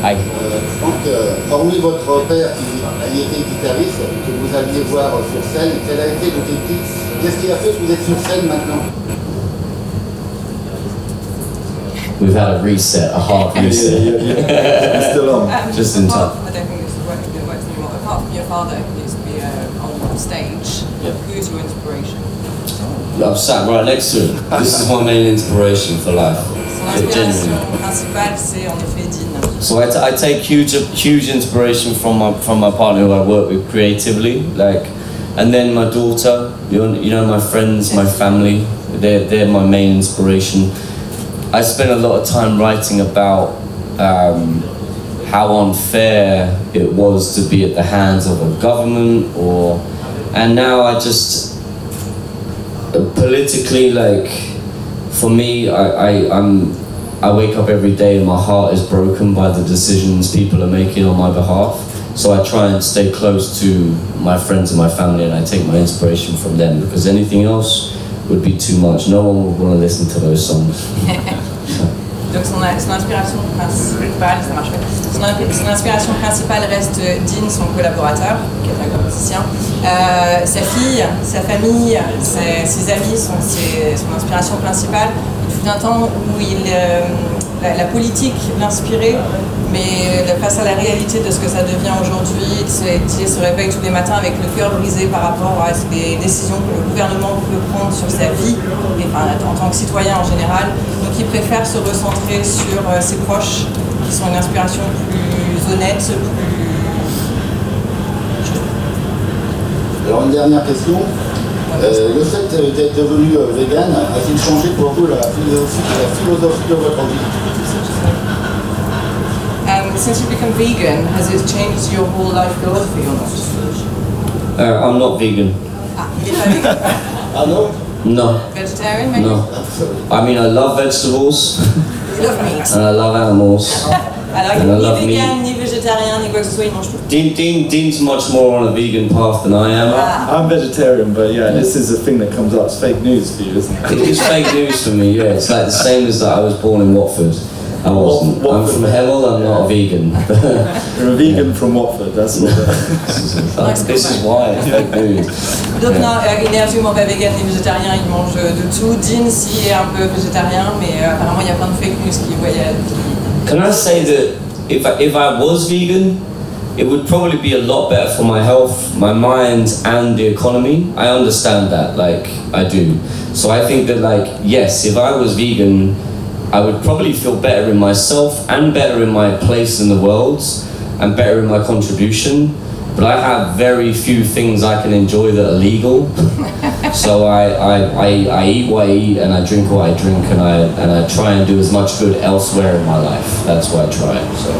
Hi. Euh, donc, euh, hormis votre père qui, qui était guitariste, que vous alliez voir sur scène, quel a été le déclic Qu'est-ce qui a fait que vous êtes sur scène maintenant We've had a reset, a hard reset. It's still on. Just in time. I don't think this is working, it works anymore. Apart from your father who used to be uh, on stage. Who's your inspiration? I'm sat right next to him. This is my main inspiration for life. Son inspiration principale, c'est en effet Dean. So I, t- I take huge huge inspiration from my from my partner who I work with creatively, like, and then my daughter. You know, my friends, my family. They're they're my main inspiration. I spent a lot of time writing about um, how unfair it was to be at the hands of a government, or, and now I just politically like for me I, I I'm I wake up every day and my heart is broken by the decisions people are making on my behalf so I try and stay close to my friends and my family and I take my inspiration from them because anything else would be too much no one would want to listen to those songs Donc son, son inspiration principale, ça marche pas. Son, son inspiration principale reste Dean, son collaborateur, qui est un musicien. Euh, sa fille, sa famille, ses, ses amis sont ses- son inspiration principale. Il fut un temps où il, euh, la, politique l'inspirait, mais face à la réalité de ce que ça devient aujourd'hui, il se- il se réveille tous les matins avec le cœur brisé par rapport à des décisions que le gouvernement peut prendre sur sa vie, en tant que citoyen en général. Donc il préfère se recentrer sur euh, ses proches, qui sont une inspiration plus honnête, plus... Alors une dernière question. Euh, le fait d'être devenu euh, vegan a-t-il changé pour vous la philosophie, la philosophie de votre vie? Um, since you become vegan, has it changed your whole life philosophy or not? uh, I'm not vegan. Ah, il est pas vegan. Ah non? No. Vegetarian, maybe? no. I mean I love vegetables. You love meat. and I love animals. Alors, And I love vegan, ni végétarien, ni quoi que ce soit, il mange tout. Dean, Dean, Dean's much more on a vegan path than I am. Ah. I'm vegetarian, but yeah, this is a thing that comes up. It's fake news for you, isn't it? It is fake news for me, yeah. It's like the same as that I was born in Watford. I wasn't. I'm from Hemel, I'm not a vegan. You're a vegan from Watford, that's what it is. this is why it's fake news. Donc Yeah. non, euh, il n'est absolument pas vegan ni végétarien, il mange de tout. Dean, si, est un peu végétarien, mais euh, apparemment il y a plein de fake news qui voyagent. Can I say that if I, if I was vegan, it would probably be a lot better for my health, my mind, and the economy. I understand that, like, I do. So I think that, like, yes, if I was vegan, I would probably feel better in myself and better in my place in the world and better in my contribution. But I have very few things I can enjoy that are legal. so I, I, I, I eat what I eat and I drink what I drink and I, and I try and do as much good elsewhere in my life. That's what I try. So.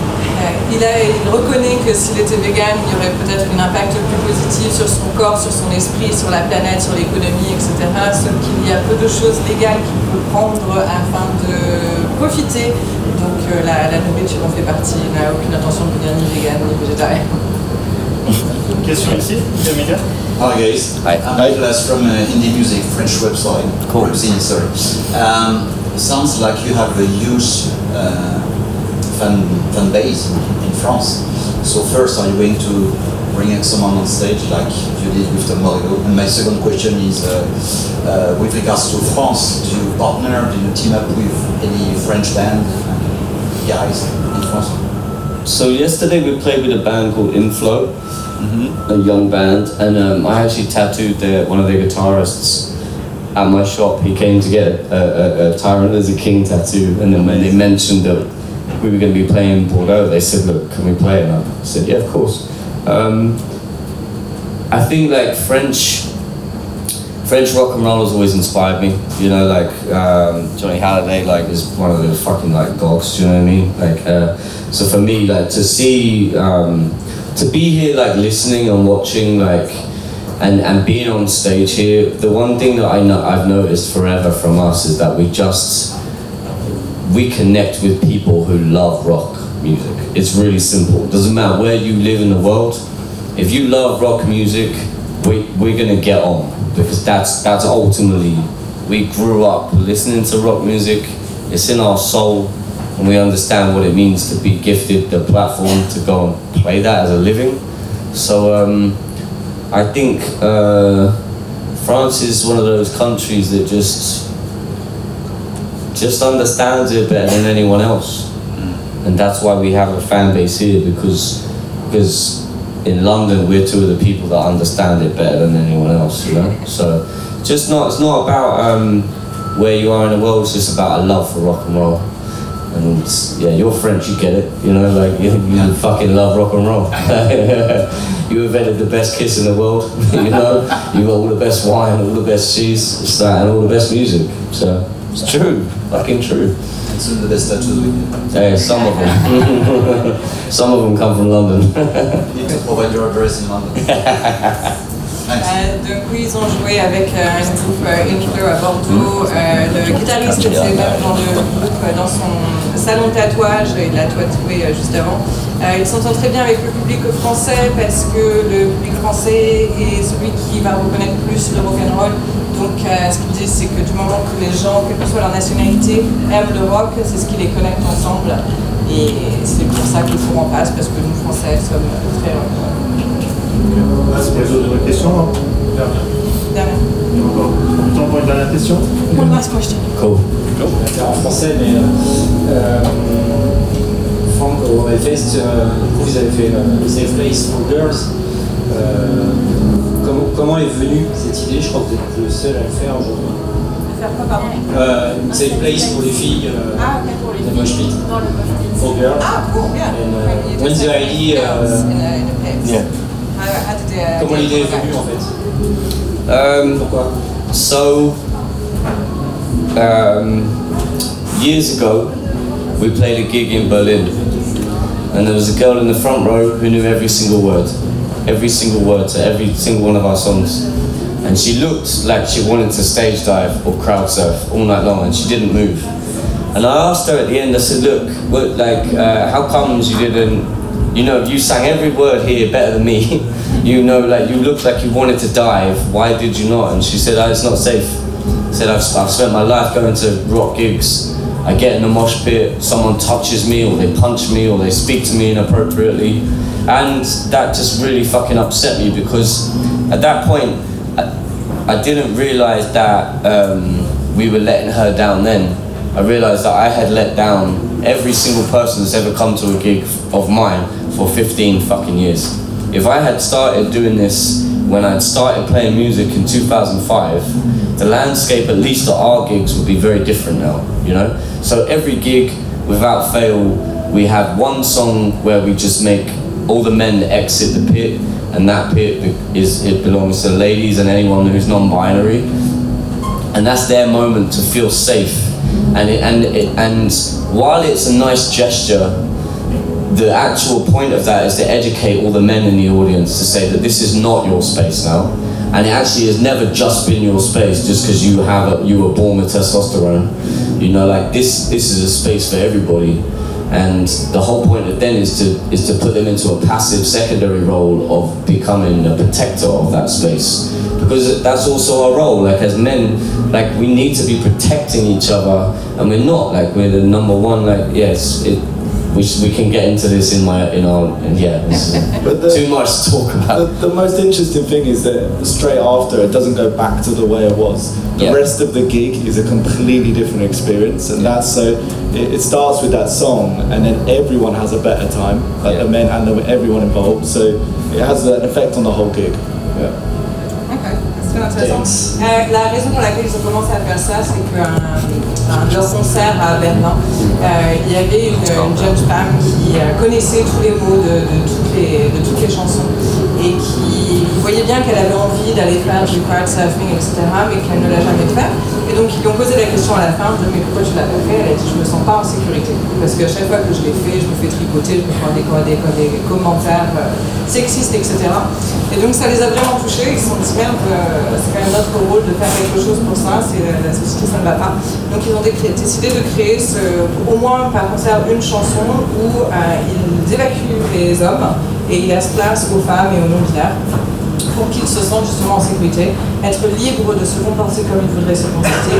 Il, a- il reconnaît que s'il était vegan, il y aurait peut-être un impact plus positif sur son corps, sur son esprit, sur la planète, sur l'économie, etc. Sauf qu'il y a peu de choses légales qu'il peut prendre afin de profiter. Donc euh, la, la nourriture en fait partie. Il n'a aucune intention de devenir ni vegan ni végétarien. Question ici, Emilia Hi guys. Hi. I'm Nicolas from uh, Indie Music, French website. Cool. Webzine, sorry. Um, sounds like you have a huge uh, fan, fan base in France. So first, are you going to bring someone on stage like you did with Tom Morello? And my second question is, uh, uh, with regards to France, do you partner, do you team up with any French band guys in France? So yesterday we played with a band called Inflow, a young band, and um, I actually tattooed their, one of their guitarists at my shop. He came to get a, a, a Tyrant as a King tattoo, and then when they mentioned that we were going to be playing Bordeaux, they said, "Look, can we play?" And I said, "Yeah, of course." Um, I think like French French rock and roll has always inspired me. You know, like um, Johnny Halliday, like is one of those fucking like gods. Do you know what I mean? Like, uh, so for me, like to see, um, to be here, like listening and watching, like, and and being on stage here. The one thing that I know I've noticed forever from us is that we just we connect with people who love rock music. It's really simple. It doesn't matter where you live in the world. If you love rock music, we, we're gonna get on because that's that's ultimately we grew up listening to rock music. It's in our soul, and we understand what it means to be gifted the platform to go and play that as a living. So um, I think uh, France is one of those countries that just just understands it better than anyone else, and that's why we have a fan base here because because in London, we're two of the people that understand it better than anyone else, you know. So, just not it's not about um, where you are in the world. It's just about a love for rock and roll. And yeah, you're French, you get it. You know, like you, you fucking love rock and roll. you invented the best kiss in the world. You know, you got all the best wine, all the best cheese, it's that, and all the best music. So it's true, fucking true. And soon the best tattoos with you. Yeah, some of them. some of them come from London. You need to provide your address in London. Euh, donc oui, ils ont joué avec euh, un groupe euh, à Bordeaux. Euh, le guitariste était même dans le groupe, euh, dans son salon de tatouage, il l'a tatoué euh, juste avant. Euh, il s'entend très bien avec le public français parce que le public français est celui qui va reconnaître plus le rock'n'roll. Donc ce qu'ils disent, c'est que du moment que les gens, quelle que soit leur nationalité, aiment le rock, c'est ce qui les connecte ensemble. Et c'est pour ça qu'ils font en passe, parce que nous, Français, sommes très rock. Ah, c'est pour les autres questions Dernière. Dernière. Il y a encore du temps pour une dernière question One last question. Cool. en français, mais euh, euh, Franck, au Hellfest, euh, vous avez fait euh, Safe Place for Girls. Euh, comment, comment est venue cette idée? Je crois que vous êtes le seul à le faire aujourd'hui. Faire quoi, pardon? Euh, une Safe Place pour les filles. Euh, Ah, ok, pour les pit. Dans le mosh pit. For girls. Ah, cool, yeah. And, uh, You when's the idea, uh, in a, in a pit. Yeah. How, how did the, Comment l'idée est fait Um, So, um, years ago, we played a gig in Berlin, and there was a girl in the front row who knew every single word, every single word to every single one of our songs. And she looked like she wanted to stage dive or crowd surf all night long, and she didn't move. And I asked her at the end, I said, Look, what, like, uh, how comes you didn't you know, you sang every word here better than me. you know, like you looked like you wanted to dive. Why did you not? And she said, oh, it's not safe. said, I've, I've spent my life going to rock gigs. I get in a mosh pit, someone touches me, or they punch me, or they speak to me inappropriately. And that just really fucking upset me because at that point, I, I didn't realize that um, we were letting her down then. I realized that I had let down every single person that's ever come to a gig of mine for 15 fucking years. If I had started doing this when I'd started playing music in 2005, the landscape, at least at our gigs, would be very different now, you know? So every gig, without fail, we have one song where we just make all the men exit the pit, and that pit is it belongs to ladies and anyone who's non-binary and that's their moment to feel safe. And it, and it, and while it's a nice gesture, the actual point of that is to educate all the men in the audience to say that this is not your space now, and it actually has never just been your space just because you have a, you were born with testosterone. You know, like this this is a space for everybody. And the whole point of then is to is to put them into a passive secondary role of becoming a protector of that space because that's also our role like as men like we need to be protecting each other and we're not like we're the number one like yes it we, sh- we can get into this in my in our and yeah this is too much to talk about The, the most interesting thing is that straight after it doesn't go back to the way it was. The Yeah. rest of the gig is a completely different experience, and that's so. It, it starts with that song, and then everyone has a better time, like the men and the, everyone involved. So it has an effect on the whole gig. Yeah. C'est très intéressant. Euh, la raison pour laquelle ils ont commencé à faire ça, c'est qu'un euh, un de leurs concerts à Berlin, euh, il y avait une, une jeune femme qui euh, connaissait tous les mots de, de toutes les, de toutes les chansons et qui voyait bien qu'elle avait envie d'aller faire du crowd surfing, etc., mais qu'elle ne l'a jamais fait. Et donc ils lui ont posé la question à la fin, de mais pourquoi tu l'as pas fait? Elle a dit je me sens pas en sécurité. Parce qu'à chaque fois que je l'ai fait, je me fais tripoter, je me prends des, des, des commentaires euh, sexistes, etc. Et donc ça les a vraiment touchés, ils se sont dit merde, euh, c'est quand même notre rôle de faire quelque chose pour ça, c'est la, la société ça ne va pas. Donc ils décré- décidé de créer au moins par concert une chanson où euh, ils évacuent les hommes et ils laissent place aux femmes et aux non-binaires pour qu'ils se sentent justement en sécurité, être libres de se comporter comme ils voudraient se comporter.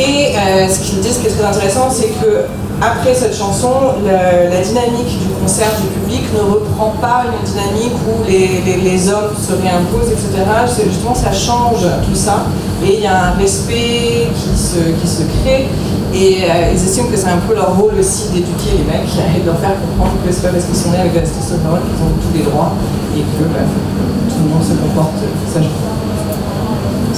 Et euh, ce qu'ils disent qui est très intéressant, c'est que après cette chanson, la dynamique du concert du public ne reprend pas une dynamique où les, les, hommes se réimposent, etc. C'est justement ça change tout ça. Et il y a un respect qui se, qui se crée. Et euh, ils estiment que c'est un peu leur rôle aussi d'éduquer les mecs et de leur faire comprendre que c'est pas parce qu'ils sont nés avec de la parole qu'ils ont tous les droits et que bah, tout le monde se comporte sagement.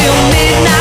till midnight.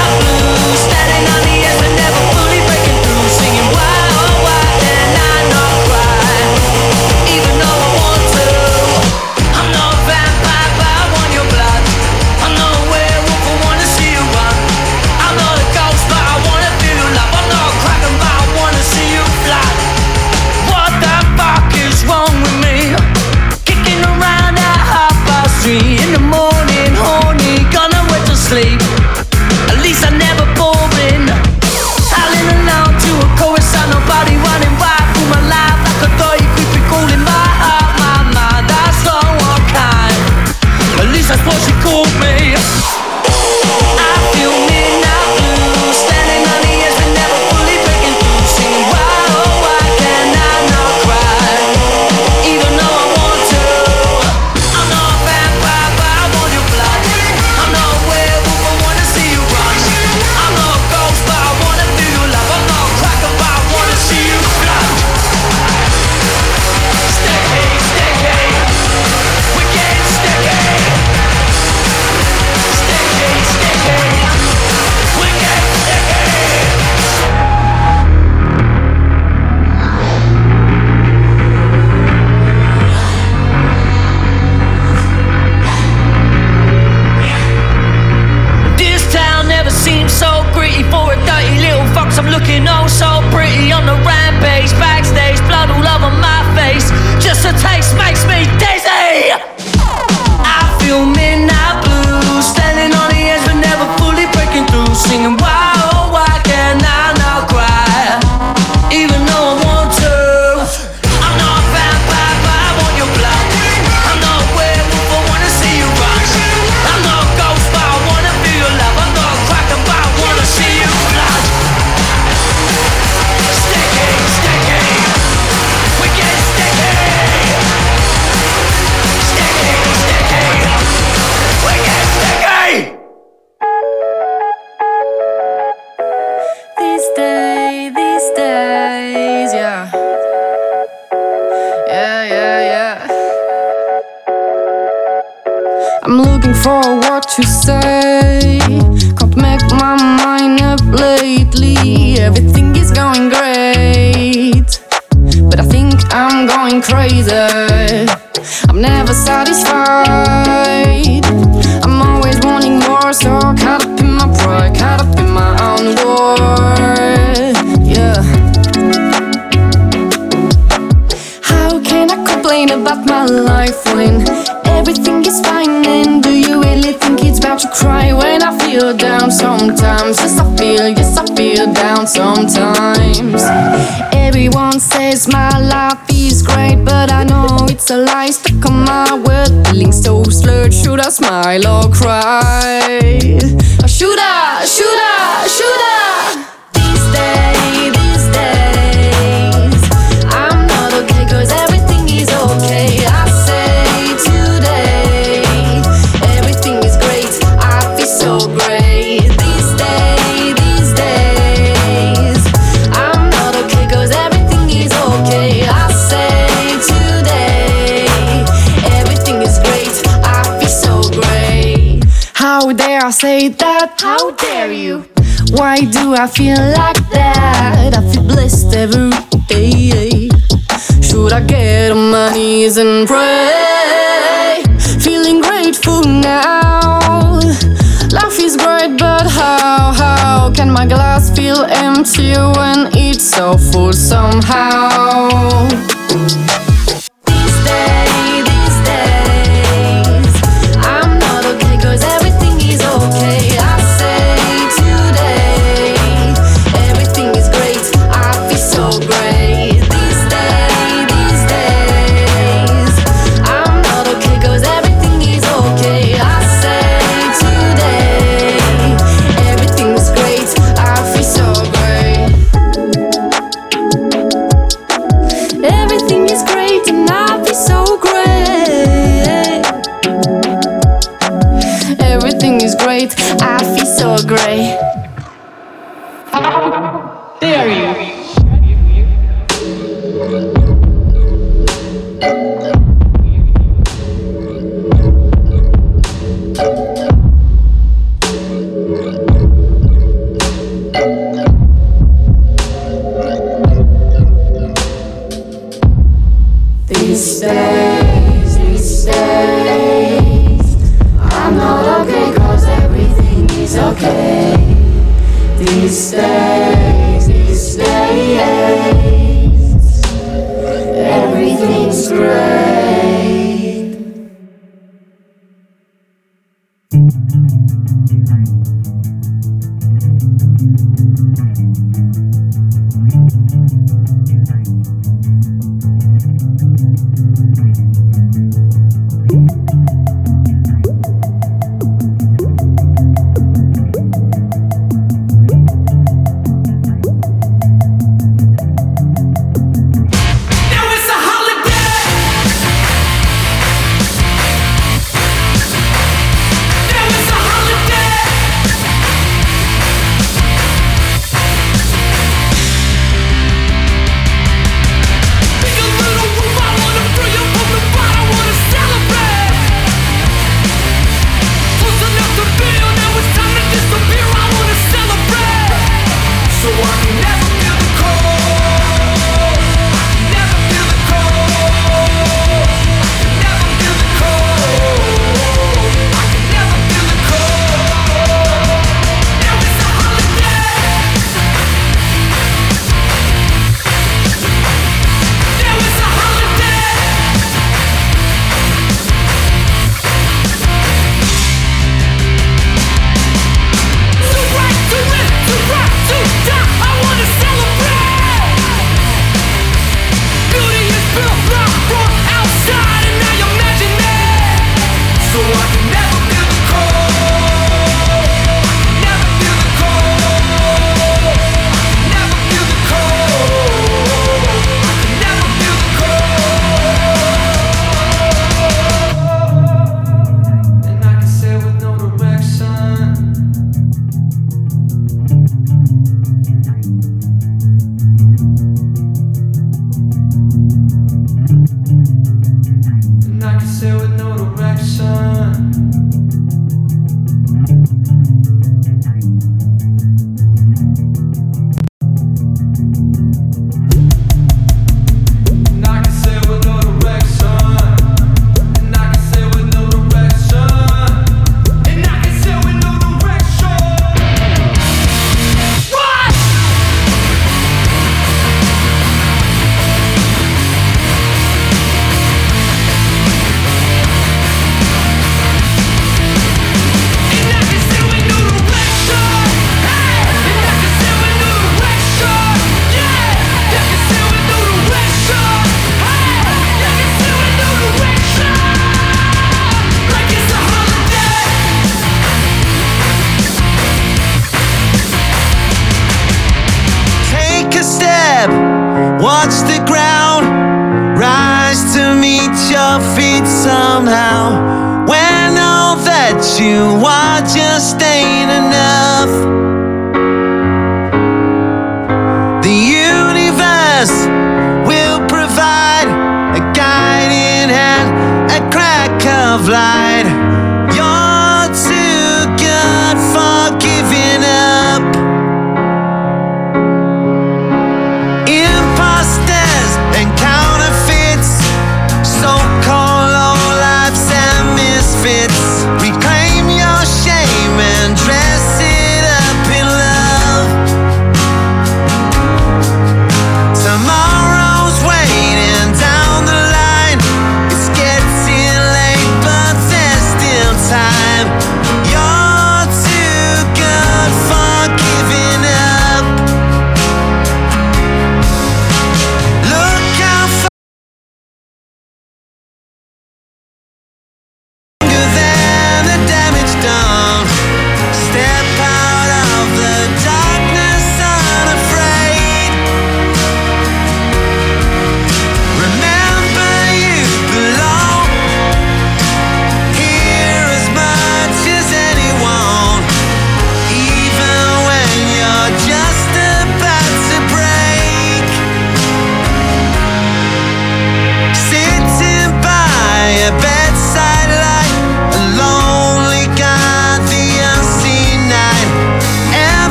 why do I feel like that? I feel blessed every day. Should I get on my knees and pray? Feeling grateful now. Life is great, but how, how can my glass feel empty when it's so full somehow?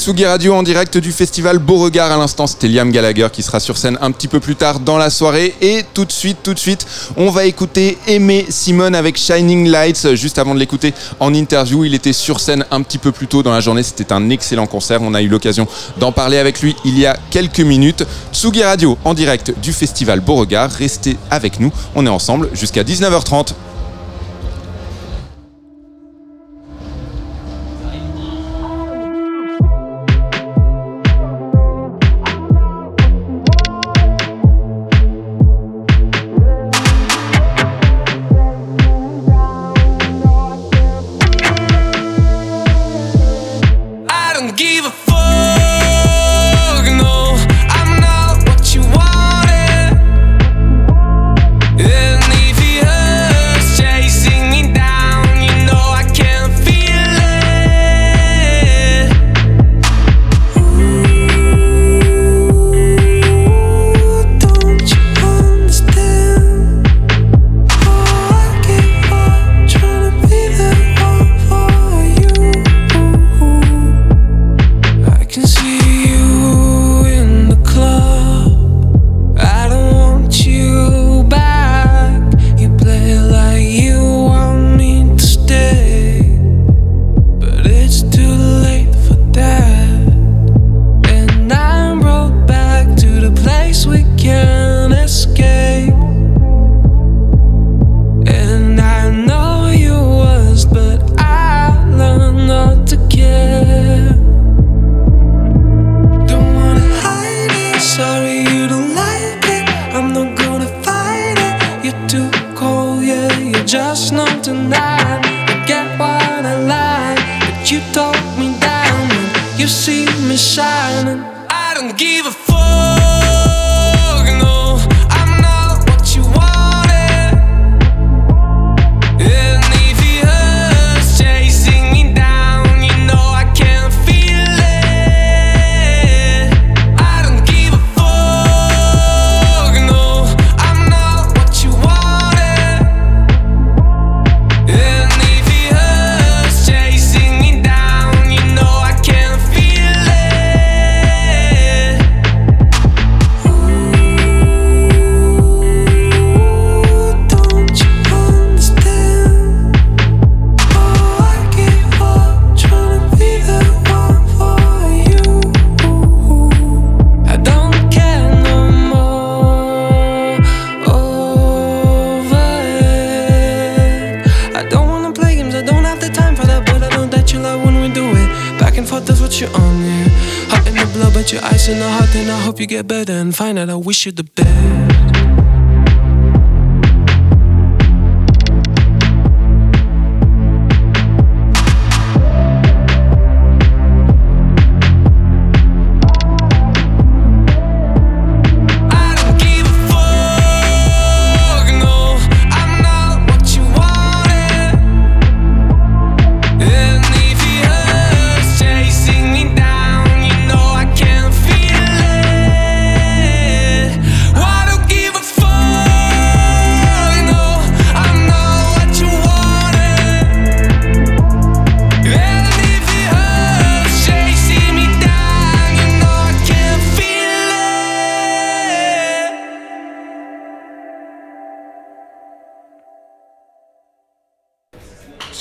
Tsugi Radio en direct du festival Beauregard. À l'instant, c'était Liam Gallagher qui sera sur scène un petit peu plus tard dans la soirée. Et tout de suite, tout de suite, on va écouter Aimé Simone avec Shining Lights. Juste avant de l'écouter en interview, il était sur scène un petit peu plus tôt dans la journée. C'était un excellent concert. On a eu l'occasion d'en parler avec lui il y a quelques minutes. Tsugi Radio en direct du festival Beauregard. Restez avec nous. On est ensemble jusqu'à 19h30.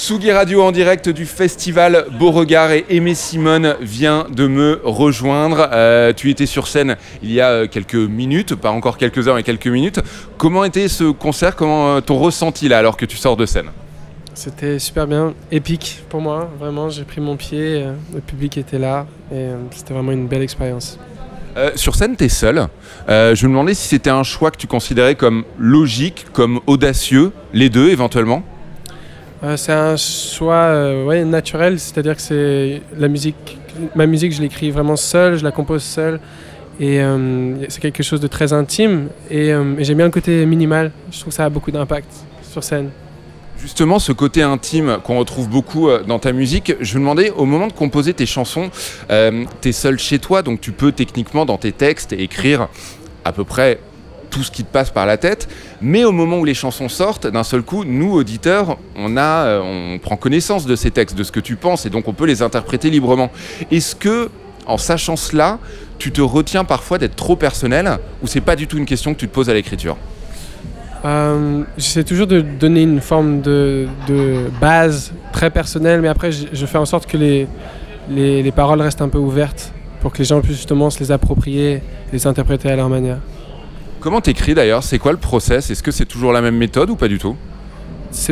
Tsugi Radio en direct du festival Beauregard et Aimé Simone vient de me rejoindre. Euh, tu étais sur scène il y a euh, quelques minutes, pas encore quelques heures mais quelques minutes. Comment était ce concert? Comment euh, ton ressenti là alors que tu sors de scène? C'était super bien, épique pour moi, vraiment. J'ai pris mon pied, le public était là et c'était vraiment une belle expérience. Euh, sur scène, tu es seul. Euh, je me demandais si c'était un choix que tu considérais comme logique, comme audacieux, les deux éventuellement. Euh, c'est un choix euh, naturel, c'est-à-dire que c'est la musique, ma musique, je l'écris vraiment seul, je la compose seul, et euh, c'est quelque chose de très intime. Et, euh, et j'aime bien le côté minimal. Je trouve que ça a beaucoup d'impact sur scène. Justement, ce côté intime qu'on retrouve beaucoup dans ta musique, je me demandais, au moment de composer tes chansons, euh, tu es seul chez toi, donc tu peux techniquement dans tes textes écrire à peu près tout ce qui te passe par la tête, mais au moment où les chansons sortent, d'un seul coup, nous, auditeurs, on, a, euh, on prend connaissance de ces textes, de ce que tu penses, et donc on peut les interpréter librement. Est-ce que, en sachant cela, tu te retiens parfois d'être trop personnel, ou c'est pas du tout une question que tu te poses à l'écriture? Euh, J'essaie toujours de donner une forme de, base très personnelle, mais après, je, je fais en sorte que les, les, les paroles restent un peu ouvertes pour que les gens puissent justement se les approprier et les interpréter à leur manière. Comment t'écris d'ailleurs? C'est quoi le process? Est-ce que c'est toujours la même méthode ou pas du tout?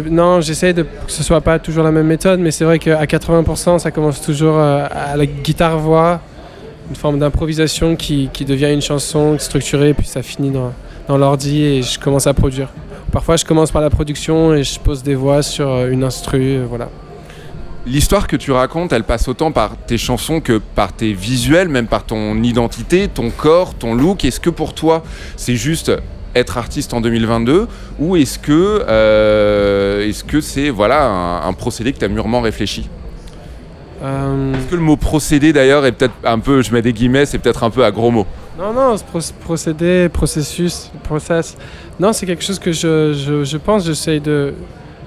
Non, j'essaie de que ce soit pas toujours la même méthode, mais c'est vrai qu'à 80%, ça commence toujours euh, à la guitare-voix, une forme d'improvisation qui, qui devient une chanson structurée, puis ça finit dans, dans l'ordi et je commence à produire. Parfois, je commence par la production et je pose des voix sur euh, une instru, euh, voilà. L'histoire que tu racontes, elle passe autant par tes chansons que par tes visuels, même par ton identité, ton corps, ton look. Est-ce que pour toi, c'est juste être artiste en 2022 ou est-ce que euh, est-ce que c'est voilà un, un procédé que tu as mûrement réfléchi? Euh, Est-ce que le mot procédé d'ailleurs est peut-être un peu, je mets des guillemets, c'est peut-être un peu à gros mots? Non, non, ce proc- procédé, processus, process. Non, c'est quelque chose que je, je, je pense, j'essaie de.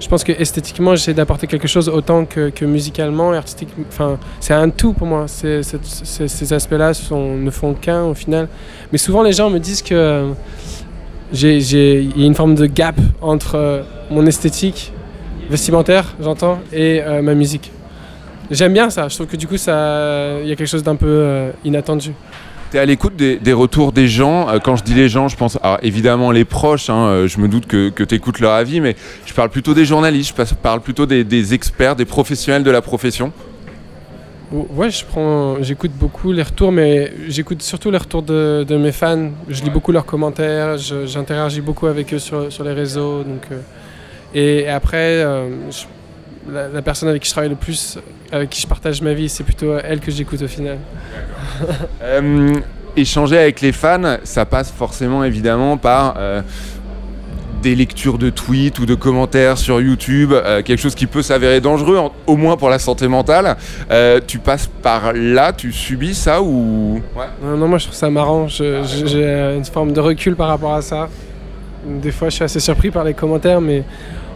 Je pense que esthétiquement, j'essaie d'apporter quelque chose autant que, musicalement, artistiquement. Enfin, c'est un tout pour moi. Ces aspects-là ne font qu'un au final. Mais souvent, les gens me disent que euh, il y a une forme de gap entre euh, mon esthétique vestimentaire, j'entends, et euh, ma musique. J'aime bien ça. Je trouve que du coup, il y a quelque chose d'un peu inattendu. Tu es à l'écoute des, des retours des gens. Euh, Quand je dis les gens, je pense alors, évidemment les proches. hein, euh, je me doute que, que tu écoutes leur avis, mais je parle plutôt des journalistes, je parle plutôt des, des experts, des professionnels de la profession. Ou- Ouais, je prends, j'écoute beaucoup les retours, mais j'écoute surtout les retours de, de mes fans. Je lis beaucoup leurs commentaires, j'interagis beaucoup avec eux sur, sur les réseaux. Donc, euh, et après, euh, je- la, la personne avec qui je travaille le plus, avec qui je partage ma vie, c'est plutôt elle que j'écoute au final. Euh, échanger avec les fans, ça passe forcément évidemment par euh, des lectures de tweets ou de commentaires sur YouTube, euh, quelque chose qui peut s'avérer dangereux, en- au moins pour la santé mentale. Euh, tu passes par là, tu subis ça ou? Non, non, moi je trouve ça marrant. Je- J'ai une forme de recul par rapport à ça. Des fois, je suis assez surpris par les commentaires, mais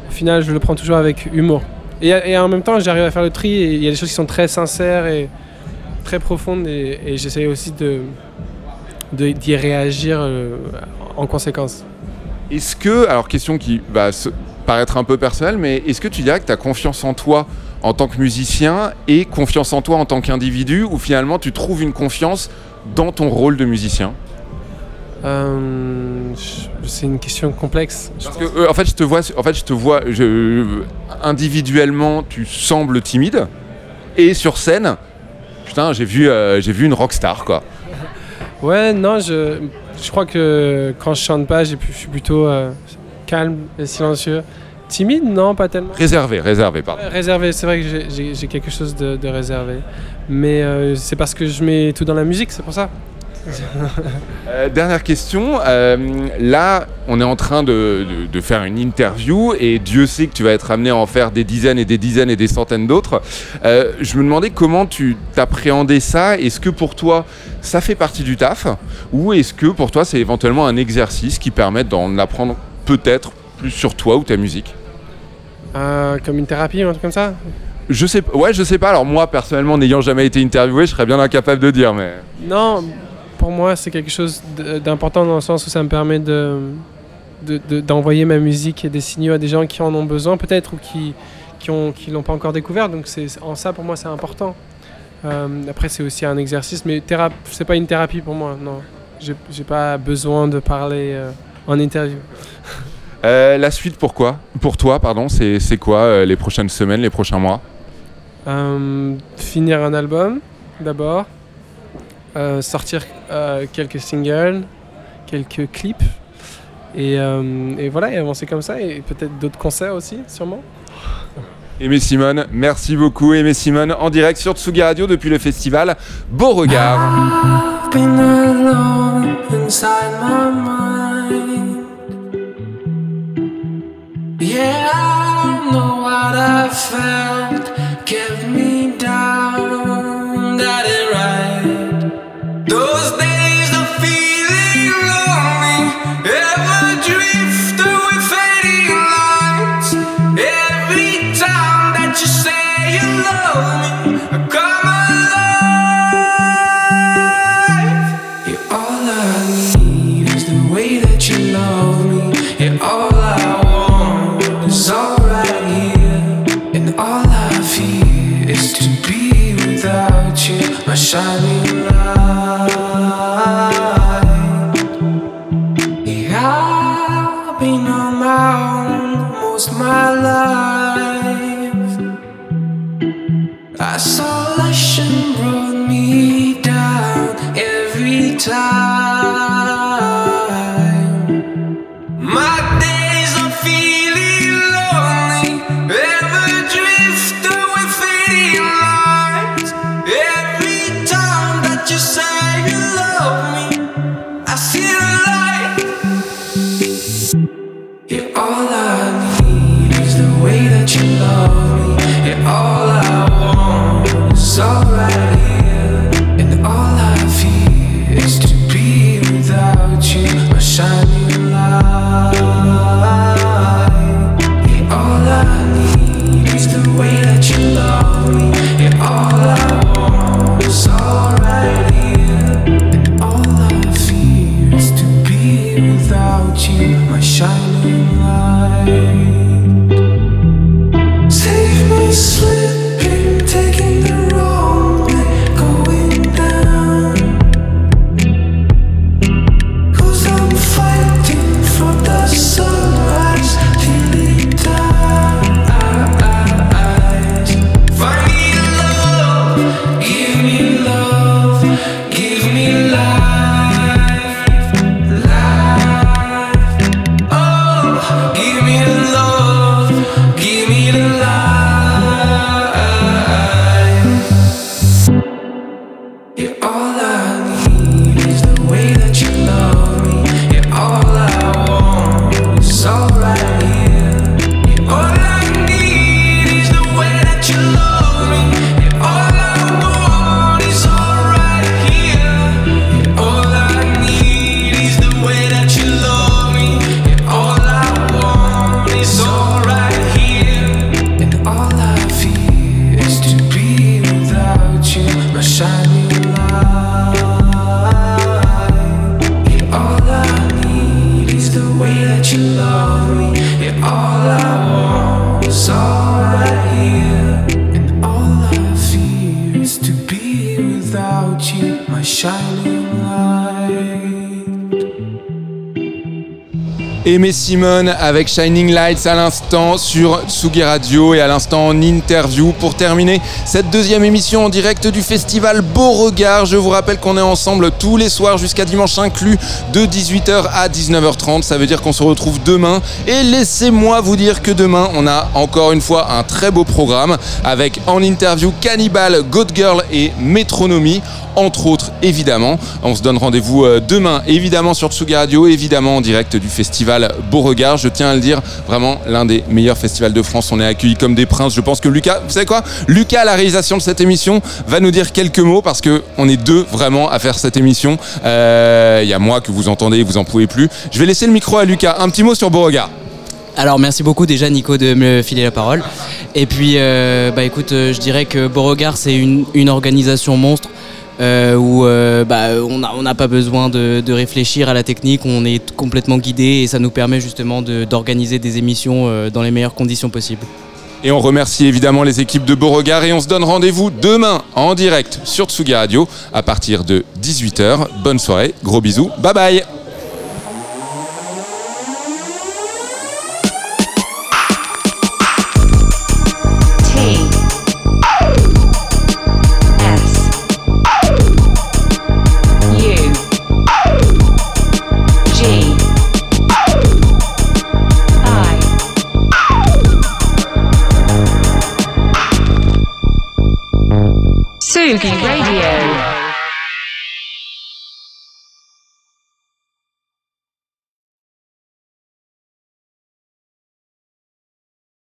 au final, je le prends toujours avec humour. Et, en même temps, j'arrive à faire le tri. Il y a des choses qui sont très sincères et très profondes, et, et j'essaie aussi de d'y réagir euh, en conséquence. Est-ce que, alors question qui va paraître un peu personnelle, mais est-ce que tu dirais que tu as confiance en toi en tant que musicien et confiance en toi en tant qu'individu, ou finalement tu trouves une confiance dans ton rôle de musicien? Euh, C'est une question complexe. Je Parce que, euh, en fait, je te vois, en fait, je te vois je- individuellement, tu sembles timide, et sur scène, putain, j'ai vu, euh, j'ai vu une rockstar, quoi. Ouais, non, je, je crois que quand je chante pas, je suis plutôt euh, calme et silencieux. Timide, non, pas tellement. Réservé, réservé, pardon. Ouais, Réservé, c'est vrai que j'ai- quelque chose de, de réservé. Mais euh, c'est parce que je mets tout dans la musique, c'est pour ça. Euh, dernière question. euh, là, on est en train de, de- de faire une interview et Dieu sait que tu vas être amené à en faire des dizaines et des dizaines et des centaines d'autres. Euh, je me demandais comment tu t'appréhendais ça. Est-ce que pour toi, ça fait partie du taf ou est-ce que pour toi, c'est éventuellement un exercice qui permet d'en apprendre peut-être plus sur toi ou ta musique? Comme une thérapie ou un truc comme ça? Je sais, ouais, je sais pas. Alors moi, personnellement, n'ayant jamais été interviewé, je serais bien incapable de dire, mais. Non, pour moi, c'est quelque chose d'important dans le sens où ça me permet de de- de- d'envoyer ma musique et des signaux à des gens qui en ont besoin peut-être ou qui qui ont qui l'ont pas encore découvert. Donc c'est en ça pour moi c'est important. Euh, après c'est aussi un exercice, mais c'est pas une thérapie pour moi. Non, j'ai pas besoin de parler euh, en interview. Euh, la suite, pourquoi? Pour toi, pardon, c'est c'est quoi les prochaines semaines, les prochains mois? Finir un album d'abord, Euh, sortir euh, quelques singles, quelques clips, et, euh, et voilà, et avancer comme ça, et peut-être d'autres concerts aussi, sûrement. Aimé Simone, merci beaucoup Aimé Simone, en direct sur Tsugi Radio depuis le festival Beauregard. I've been alone inside my mind. Yeah, I don't know what I felt kept me shining Aimé Simone avec Shining Lights à l'instant sur Tsugi Radio et à l'instant en interview pour terminer cette deuxième émission en direct du festival Beauregard. Je vous rappelle qu'on est ensemble tous les soirs jusqu'à dimanche inclus de 18h à 19h30. Ça veut dire qu'on se retrouve demain et laissez-moi vous dire que demain on a encore une fois un très beau programme avec en interview Cannibal, God Girl et Métronomie entre autres évidemment. On se donne rendez-vous euh, demain évidemment sur Tsugi Radio, évidemment en direct du festival Beauregard. Je tiens à le dire, vraiment l'un des meilleurs festivals de France. On est accueillis comme des princes. Je pense que Lucas, vous savez quoi? Lucas à la réalisation de cette émission va nous dire quelques mots parce que on est deux vraiment à faire cette émission. Euh, Il y a moi que vous entendez, vous en pouvez plus. Je vais laisser le micro à Lucas. Un petit mot sur Beauregard. Alors merci beaucoup déjà Nico de me filer la parole. Et puis euh, bah écoute, euh, je dirais que Beauregard c'est une organisation monstre euh, où euh, bah, on n'a pas besoin de, réfléchir à la technique, on est complètement guidé et ça nous permet justement d'organiser des émissions euh, dans les meilleures conditions possibles. Et on remercie évidemment les équipes de Beauregard et on se donne rendez-vous demain en direct sur Tsugi Radio à partir de 18h. Bonne soirée, gros bisous, bye bye